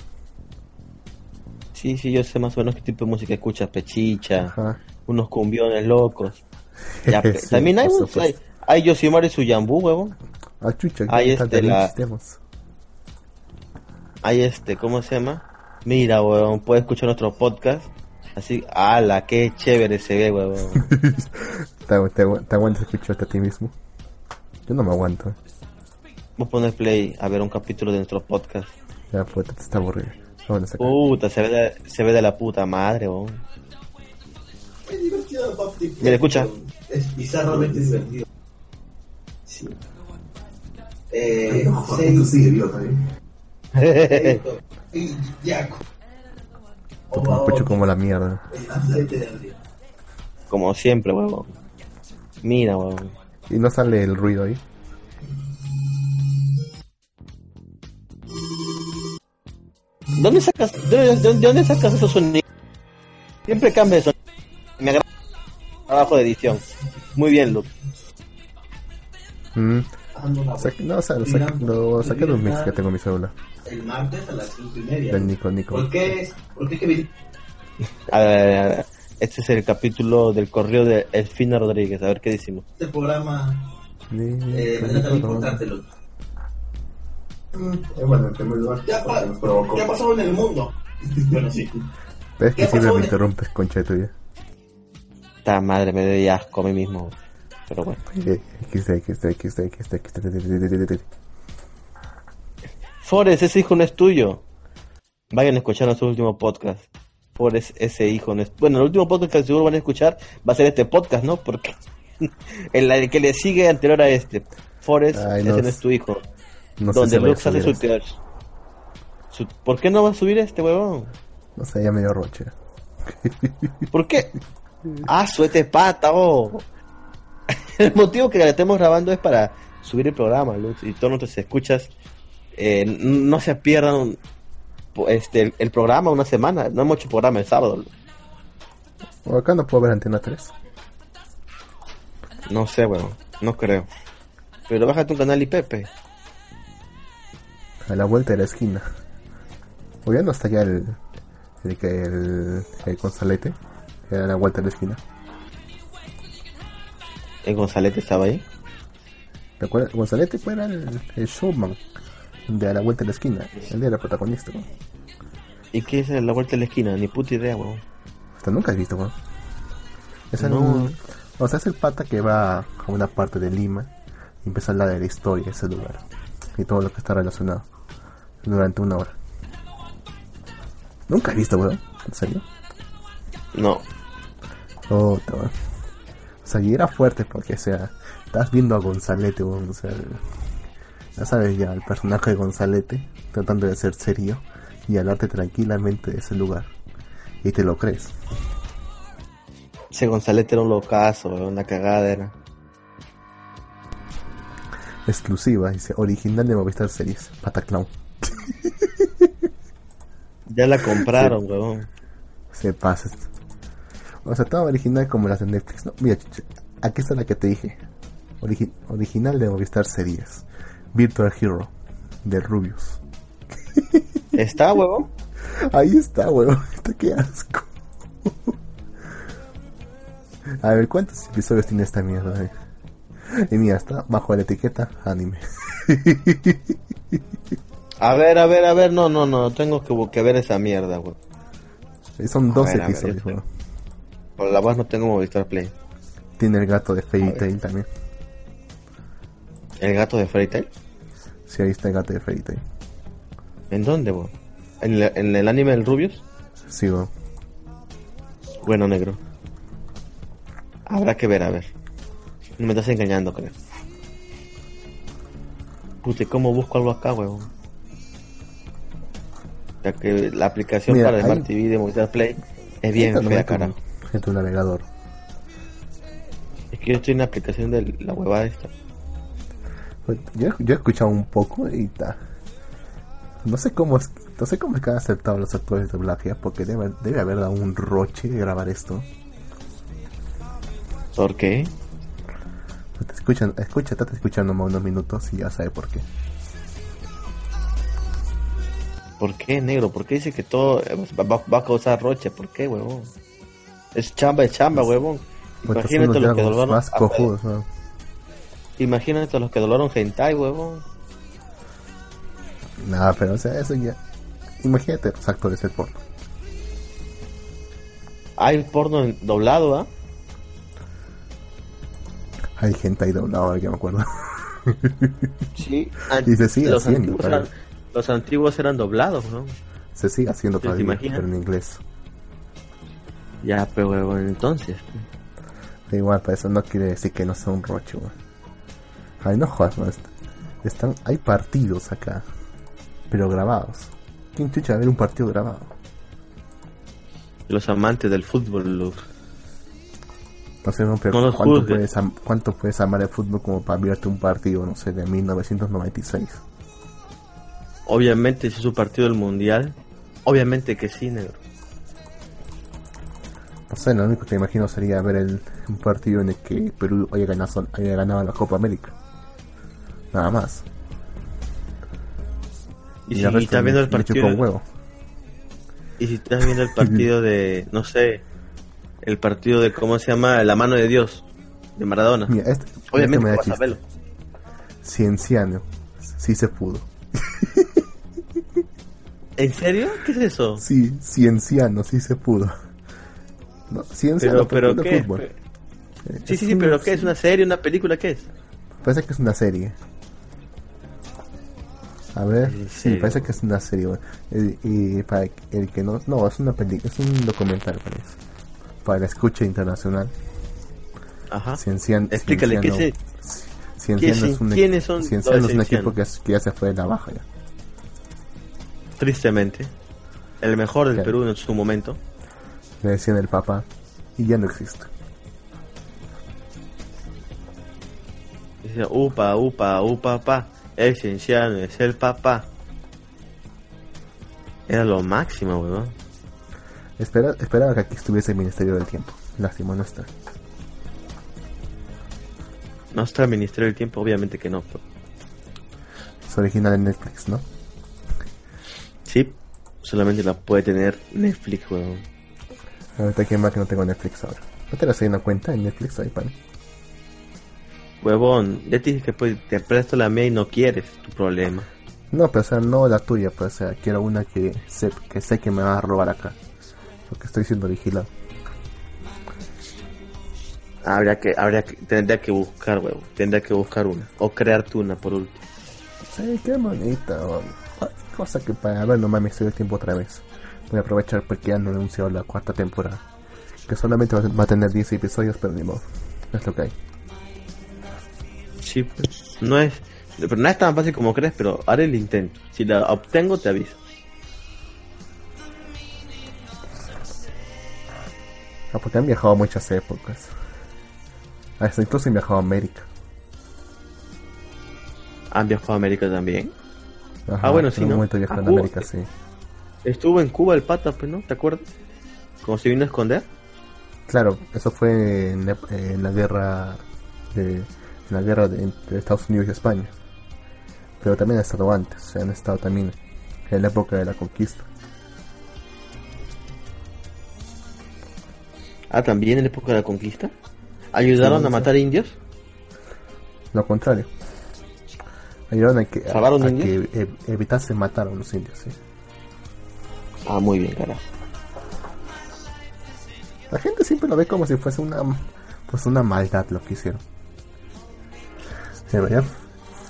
Sí, sí, yo sé más o menos qué tipo de música escuchas. Pechicha, Ajá. unos cumbiones locos. Ya, pe- Sí, también hay, un- hay, hay Yosimar y su Yambú, huevón. Ah, chucha, ¿qué este, la-? Hay este, ¿cómo se llama? Mira, huevón, puedes escuchar nuestro podcast. Así, ala, qué chévere se ve, huevón. ¿Te, te, agu- te aguantas escucharte a ti mismo? Yo no me aguanto. Vamos a poner play a ver un capítulo de nuestro podcast. Ya, puta, te está aburrido. Puta, se ve de, se ve de la puta madre, huevón. Es divertido, papi. Mira, escucha. Es bizarramente divertido. Sí. Eh, seis. Y Yaco. Puta, como la mierda. Como siempre, huevón. Mira, huevón. Y no sale el ruido ahí. ¿Dónde sacas, de, de- de dónde sacas esos sonidos? Siempre cambia eso. Me agrada el trabajo de edición. Muy bien, Luke. Mm, Sa- no, o sea, lo saqué, lo saqué de un mix que tengo en mi celular. El martes a las cinco y media. Del Nico Nico. ¿Por qué es? ¿Por qué es que vi- A ver, a ver, a ver. Este es el capítulo del correo de Elfina Rodríguez. A ver qué decimos. este programa eh, también Nico, contártelo? Eh, bueno, en primer lugar, ¿Qué ha, pa-. ¿Qué ha pasado en el mundo? bueno, sí. ¿Ves que ¿Qué siempre me interrumpes, concha de tuya? Esta madre me doy asco a mí mismo. Pero bueno. Eh, XD, XD, XD, XD, XD. Forrest, ese hijo no es tuyo. Vayan a escuchar nuestro último podcast. Forrest, ese hijo no es... Bueno, el último podcast que seguro van a escuchar va a ser este podcast, ¿no? Porque el, que le sigue anterior a este. Forrest, Ay, ese no es tu hijo. No sé donde hace subir su, ¿Por qué no va a subir este huevón? No sé, ya me dio roche. ¿Por qué? Ah, suete pata, oh. El motivo que le estemos grabando es para subir el programa, Luz, y todos nuestros escuchas eh, no se pierdan este el, el programa una semana. No hemos hecho programa el sábado. Acá no puedo ver Antena 3. No sé, weón, no creo. Pero bájate un canal IPP. A la vuelta de la esquina. O ya no está ya el. El que el. El Gonzalete. Era a la vuelta de la esquina. El Gonzalete estaba ahí. ¿Te acuerdas? Gonzalete fue el, el showman. De a la vuelta de la esquina. Él era protagonista, ¿no? ¿Y qué es la vuelta de la esquina? Ni puta idea, weón. Hasta nunca has visto, weón. Es el- No. O sea, es el pata que va a una parte de Lima y empieza a hablar de la historia de ese lugar. Y todo lo que está relacionado. Durante una hora. Nunca has visto, weón. ¿En serio? No. Oh, weón. O sea, y era fuerte porque, o sea, estás viendo a Gonzalete, weón. O sea, ya sabes ya, el personaje de Gonzalete tratando de ser serio y hablarte tranquilamente de ese lugar. Y te lo crees. Ese Gonzalete era un locazo, una cagada era. Exclusiva, dice, original de Movistar Series, Pataclown. Ya la compraron, weón. Se pasa. O sea, tan original como las de Netflix. No, mira, aquí está la que te dije. Origi- original de Movistar Series. Virtual Hero, de Rubius. ¿Está, weón? Ahí está, weón. Está qué asco. A ver, ¿cuántos episodios tiene esta mierda? eh? Y mira, está bajo la etiqueta anime. A ver, a ver, a ver, no, no, no, tengo que, que ver esa mierda, weón. Y Son A 12 ver, a ver, episodios, weón. Por la voz no tengo Movistar Play. Tiene el gato de Fairy. Tail también. ¿El gato de Fairy Tail? Sí, ahí está el gato de Fairy Tail. ¿En dónde, weón? ¿En, el- en el anime del Rubius? Sí, weón. Bueno, negro. Habrá que ver, a ver. No me estás engañando, creo. Puta, ¿y ¿cómo busco algo acá, weón? Ya que la aplicación Mira, para Smart TV de Movistar Play es bien fea, carajo. En tu navegador. Es que yo estoy en la aplicación de la huevada esta. Pues, Yo, yo he escuchado un poco y ta. No sé cómo es, no sé cómo es que han aceptado los actores de doblaje, porque debe, debe haber dado un roche de grabar esto. ¿Por qué? Te escuchan, escucha, trata escuchando más unos minutos y ya sabe por qué. ¿Por qué, negro? ¿Por qué dice que todo eh, va, a causar roche? ¿Por qué, huevón? Es chamba, es chamba, huevón. Porque son Imagínate los que doblaron. más cojudos, ¿no? Imagínate los que doblaron hentai, huevón. Nada, pero o sea, eso ya. Imagínate los actores del porno. Hay porno doblado, ¿ah? Hay gente ahí doblado, ahora que me acuerdo. Sí. Y se sigue los, haciendo, antiguos eran, los antiguos eran doblados, ¿no? Se sigue haciendo ¿Te todavía, pero en inglés. Ya, pero huevón, entonces. Da igual, pero eso no quiere decir que no sea un roche, weón. Ay, no jodas, no, est- están, hay partidos acá, pero grabados. ¿Quién chucha va a ver un partido grabado? Los amantes del fútbol, los... No sé, no, pero No ¿cuánto, puedes, am- ¿cuánto puedes amar el fútbol como para verte un partido, no sé, de 1996? Obviamente, si es un partido del mundial, obviamente que sí, negro. No sé, lo único que me imagino sería ver el, un partido en el que Perú haya ganado, haya ganado la Copa América. Nada más. Y, si el resto estás viendo el me- partido. un huevo. Y si estás viendo el partido de. No sé. El partido de. ¿Cómo se llama? La mano de Dios. De Maradona. Mira, este, Obviamente este vas a verlo. Cienciano. Sí se pudo. ¿En serio? ¿Qué es eso? Sí, cienciano, sí se pudo. No, cienciano, Pero, pero ¿qué? fútbol. Sí, es sí, sí, pero ¿qué es? ¿Una serie? ¿Una película? ¿Qué es? Parece que es una serie. A ver, ¿En sí, parece que es una serie. Y, para el que no, no, es una película, es un documental, parece. Para la escucha internacional. Ajá. Cienciano, Explícale, ¿qué es? Cienciano ¿Qué es un, ¿quiénes son Cienciano es un equipo que, ya se fue de la baja ya. Tristemente. El mejor del Claro. Perú en su momento. Le decían el Papa y ya no existe. Dice, upa, upa, upa, pa. El cienciano es el papá. Era lo máximo, weón. Espera, esperaba que aquí estuviese el Ministerio del Tiempo. Lástima, no está. No está el Ministerio del Tiempo, obviamente que no. pero- Es original en Netflix, ¿no? Sí, solamente la puede tener Netflix, weón. Ahorita que más que no tengo Netflix ahora. ¿No te la una cuenta en Netflix ahí, pan? Huevón, ya te dije que pues, te presto la mía y no quieres, tu problema. No, pero o sea, no la tuya, pues o sea, quiero una que sé que, sé que me va a robar acá. Porque estoy siendo vigilado. Habría que, habría que, tendría que buscar, huevón. Tendría que buscar una. O crearte una por último. Sí, qué bonita. Ah, Cosa que para ver nomás me estoy el tiempo otra vez. Voy a aprovechar porque han anunciado la cuarta temporada. Que solamente va a- va a tener 10 episodios, pero ni modo. Es lo que hay. Sí, pues, no es, pero no es tan fácil como crees, pero haré el intento. Si la obtengo, te aviso. Ah, porque han viajado muchas épocas. Hasta incluso han viajado a América. ¿Han viajado a América también? Ajá, Ah, bueno, en sí, un ¿no? momento viajaron a América, sí. Estuvo en Cuba el pata, pues, ¿no? ¿Te acuerdas? Como se vino a esconder. Claro, eso fue en, en la guerra de la guerra de, entre Estados Unidos y España. Pero también han estado antes, o sea, han estado también en la época de la conquista. Ah, también en la época de la conquista. ¿Ayudaron Sí, a sí. matar indios? Lo contrario. Ayudaron a que, a, ¿Salvaron a indios? que ev- evitase matar a los indios, sí. Ah, muy bien, carajo. La gente siempre lo ve como si fuese una pues una maldad lo que hicieron. De verdad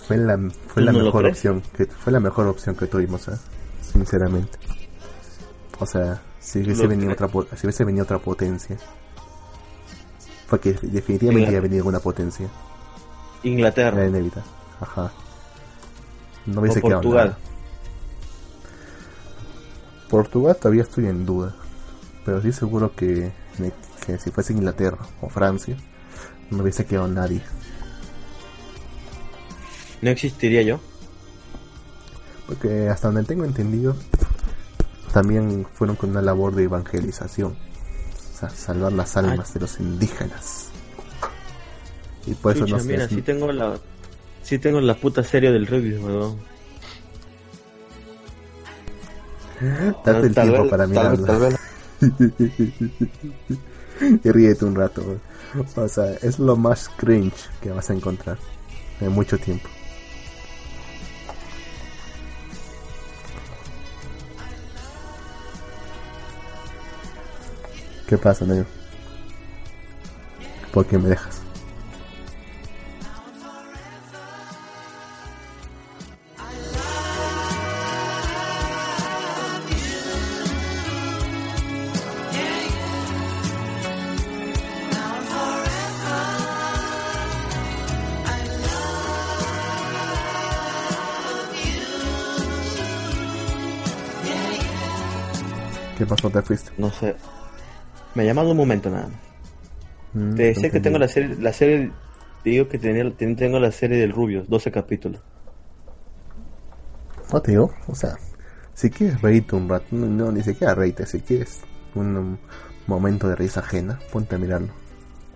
fue la, fue ¿Tú la no mejor opción que fue la mejor opción que tuvimos, ¿eh? sinceramente. O sea, si hubiese ¿Lo venido otra si hubiese venido otra potencia. Porque definitivamente iba a venir alguna potencia. Inglaterra. Era inevitable. Ajá. No o hubiese quedado Portugal. nada. Portugal todavía estoy en duda. Pero sí seguro que, que si fuese Inglaterra o Francia, no hubiese quedado nadie. No existiría yo. Porque hasta donde tengo entendido, también fueron con una labor de evangelización. O sea, salvar las almas de los indígenas. Y por eso Chucha, no sé. mira, es- sí tengo la... Sí tengo la puta serie del rugby, weón. Date el tiempo vez- para tal vez- mirarlo. tal vez- y ríete un rato. güey. O sea, es lo más cringe que vas a encontrar en mucho tiempo. ¿Qué pasa, negro? ¿Por qué me dejas? ¿Qué pasó? ¿Te fuiste? No sé. Me ha llamado un momento nada más. Mm, Te decía que tengo la serie, la serie, te digo que tenía, ten- tengo la serie del Rubios, 12 capítulos. No te digo, o sea, si quieres reírte un rato, no, no, ni siquiera reírte, si quieres un, momento de risa ajena, ponte a mirarlo.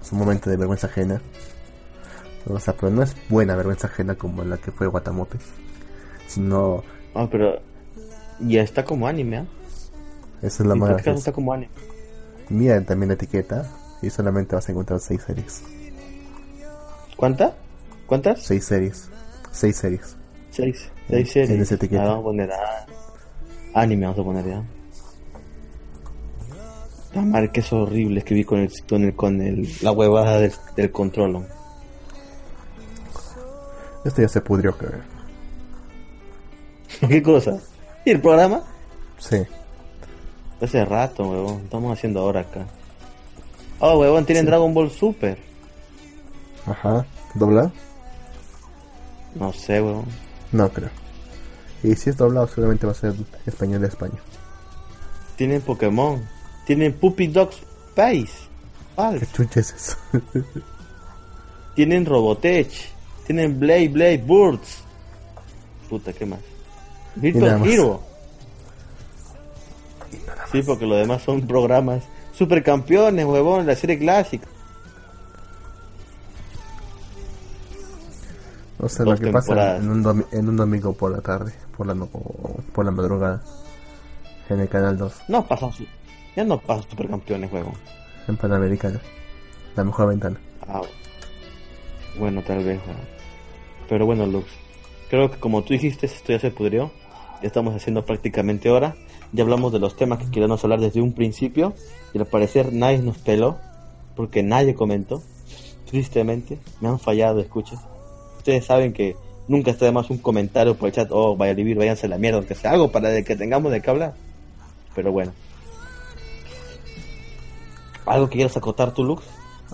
Es un momento de vergüenza ajena. O sea, pero no es buena vergüenza ajena como la que fue Guatamote. Sino, Ah, pero ya está como anime, ¿ah? esa es la graciosa. está como anime. Mira también la etiqueta y solamente vas a encontrar seis series. ¿Cuántas? ¿Cuántas? Seis series. Seis series. Seis. Seis series. en esa etiqueta. Ah, vamos a poner ah, anime, vamos a poner ya. La marca es horrible escribí con el con el, con el la huevada del, del control. Este ya se pudrió, creo. ¿Qué cosa? ¿Y el programa? Sí. Hace rato, huevón. Estamos haciendo ahora acá. Oh, huevón, tienen Dragon Ball Super. Ajá. ¿Doblado? No sé, huevón. No creo. Y si es doblado, seguramente va a ser español de España. Tienen Pokémon. Tienen Puppy Dogs Space. ¿Qué chucha es eso? Tienen Robotech. Tienen Blade Blade Birds. Puta, ¿qué más? Virtual. Hero. Sí, porque los demás son programas supercampeones, huevón, la serie clásica. O sea, Dos lo que pasa en un, domi- en un domingo por la tarde, por la, no- por la madrugada, en el canal 2, No pasan su- Ya no pasan supercampeones, huevón. en Panamericana. La mejor ventana. Ah, bueno, tal vez. ah. Pero bueno, Lux. Creo que como tú dijiste, esto ya se pudrió. Ya estamos haciendo prácticamente hora. Ya hablamos de los temas que queríamos hablar desde un principio. Y al parecer nadie nos peló. Porque nadie comentó. Tristemente, me han fallado, escucha. Ustedes saben que nunca está de más un comentario por el chat. Oh, vaya a vivir, váyanse a la mierda, aunque sea algo para que tengamos de qué hablar. Pero bueno. ¿Algo que quieras acotar tú, Lux?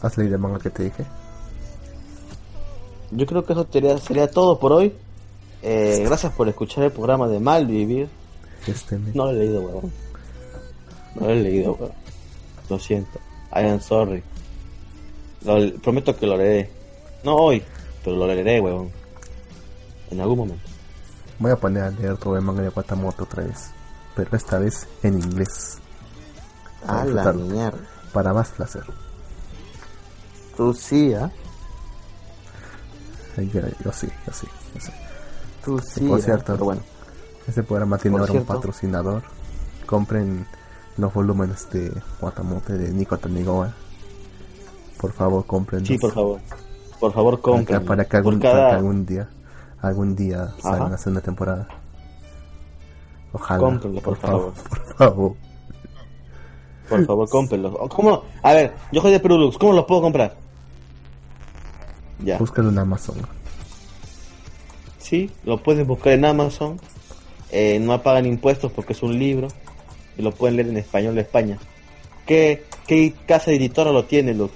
¿Has leído el manga que te dije? Yo creo que eso sería, sería todo por hoy. Eh, gracias por escuchar el programa de Mal Vivir. Este. No lo he leído, weón. No lo he leído, weón. Lo siento. I am sorry. Lo- prometo que lo leeré. No hoy, pero lo leeré, weón. En algún momento. Voy a poner a leer todo el manga de Guatamoto otra vez. Pero esta vez en inglés. Para disfrutarlo. mierda. Para más placer. Tú sí, ¿ah? Ay, Yo, yo sí, yo sí, yo sí. Tú sí, Por cierto. Pero bueno. Este programa tiene Por ahora un patrocinador. Compren los volúmenes de Guatamote de Nico Tanigoa. Por favor, compren. Sí, por favor. Por favor, compren. Para que algún, para cada... que algún día, algún día salgan a hacer una temporada. Ojalá. Cómprenlo, por favor. Por favor. Por favor, cómprenlos. O, ¿Cómo? A ver, yo soy de Perulux. ¿Cómo los puedo comprar? Ya. Búscalo en Amazon. Sí, lo pueden buscar en Amazon. Eh, no pagan impuestos porque es un libro. Y lo pueden leer en español de España. ¿Qué, qué casa editora lo tiene, Luz?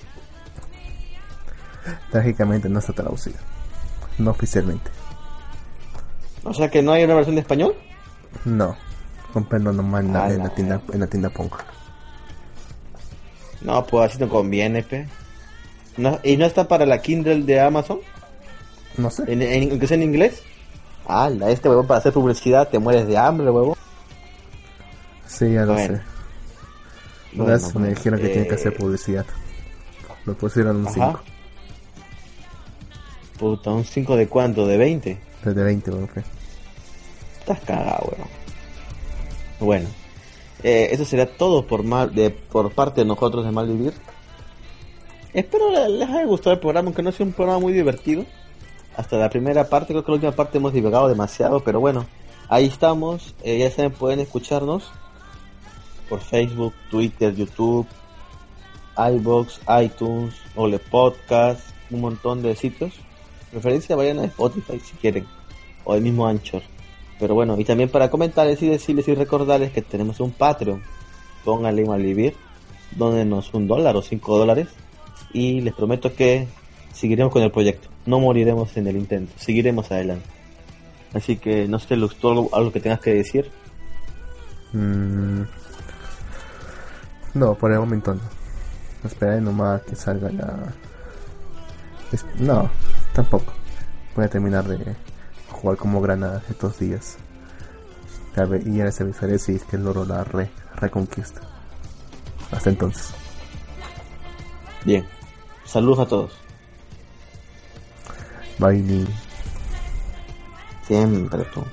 Trágicamente no está traducido. No oficialmente. O sea que no hay una versión de español. No. Comprenlo nomás en la, en la tienda, en la tienda Ponga. No, pues así no conviene, pe. No, ¿Y no está para la Kindle de Amazon? No sé. ¿En, en inglés? Ala, este huevón para hacer publicidad te mueres de hambre, huevón. Sí, ya lo Bueno. sé. Bueno, me dijeron que tiene que eh, hacer publicidad. Me pusieron un Ajá. 5. Puta, ¿un 5 de cuánto? ¿De 20? Desde 20, bueno, fe. Estás cagado, weón. Bueno, eh, eso sería todo por mal, de, por parte de nosotros de Malvivir. Espero le- les haya gustado el programa, aunque no sea un programa muy divertido. Hasta la primera parte, creo que la última parte hemos divagado demasiado, pero bueno, ahí estamos. Eh, ya saben, pueden escucharnos por Facebook, Twitter, YouTube, iBox, iTunes, Ole Podcast, un montón de sitios. Preferencia vayan a Spotify si quieren, o el mismo Anchor. Pero bueno, y también para comentarles y decirles y recordarles que tenemos un Patreon. Pónganle Malvivir, dónenos un dólar o cinco dólares. Y les prometo que seguiremos con el proyecto. No moriremos en el intento, seguiremos adelante. Así que no sé, Lux, ¿tú algo, algo que tengas que decir? Mm, no, por el momento no. Esperaré nomás que salga la... Es- No, tampoco. Voy a terminar de jugar como granada estos días. Y ya les avisaré si es que logro la re reconquista. Hasta entonces. Bien. Saludos a todos. Bye, ni. Siempre tú.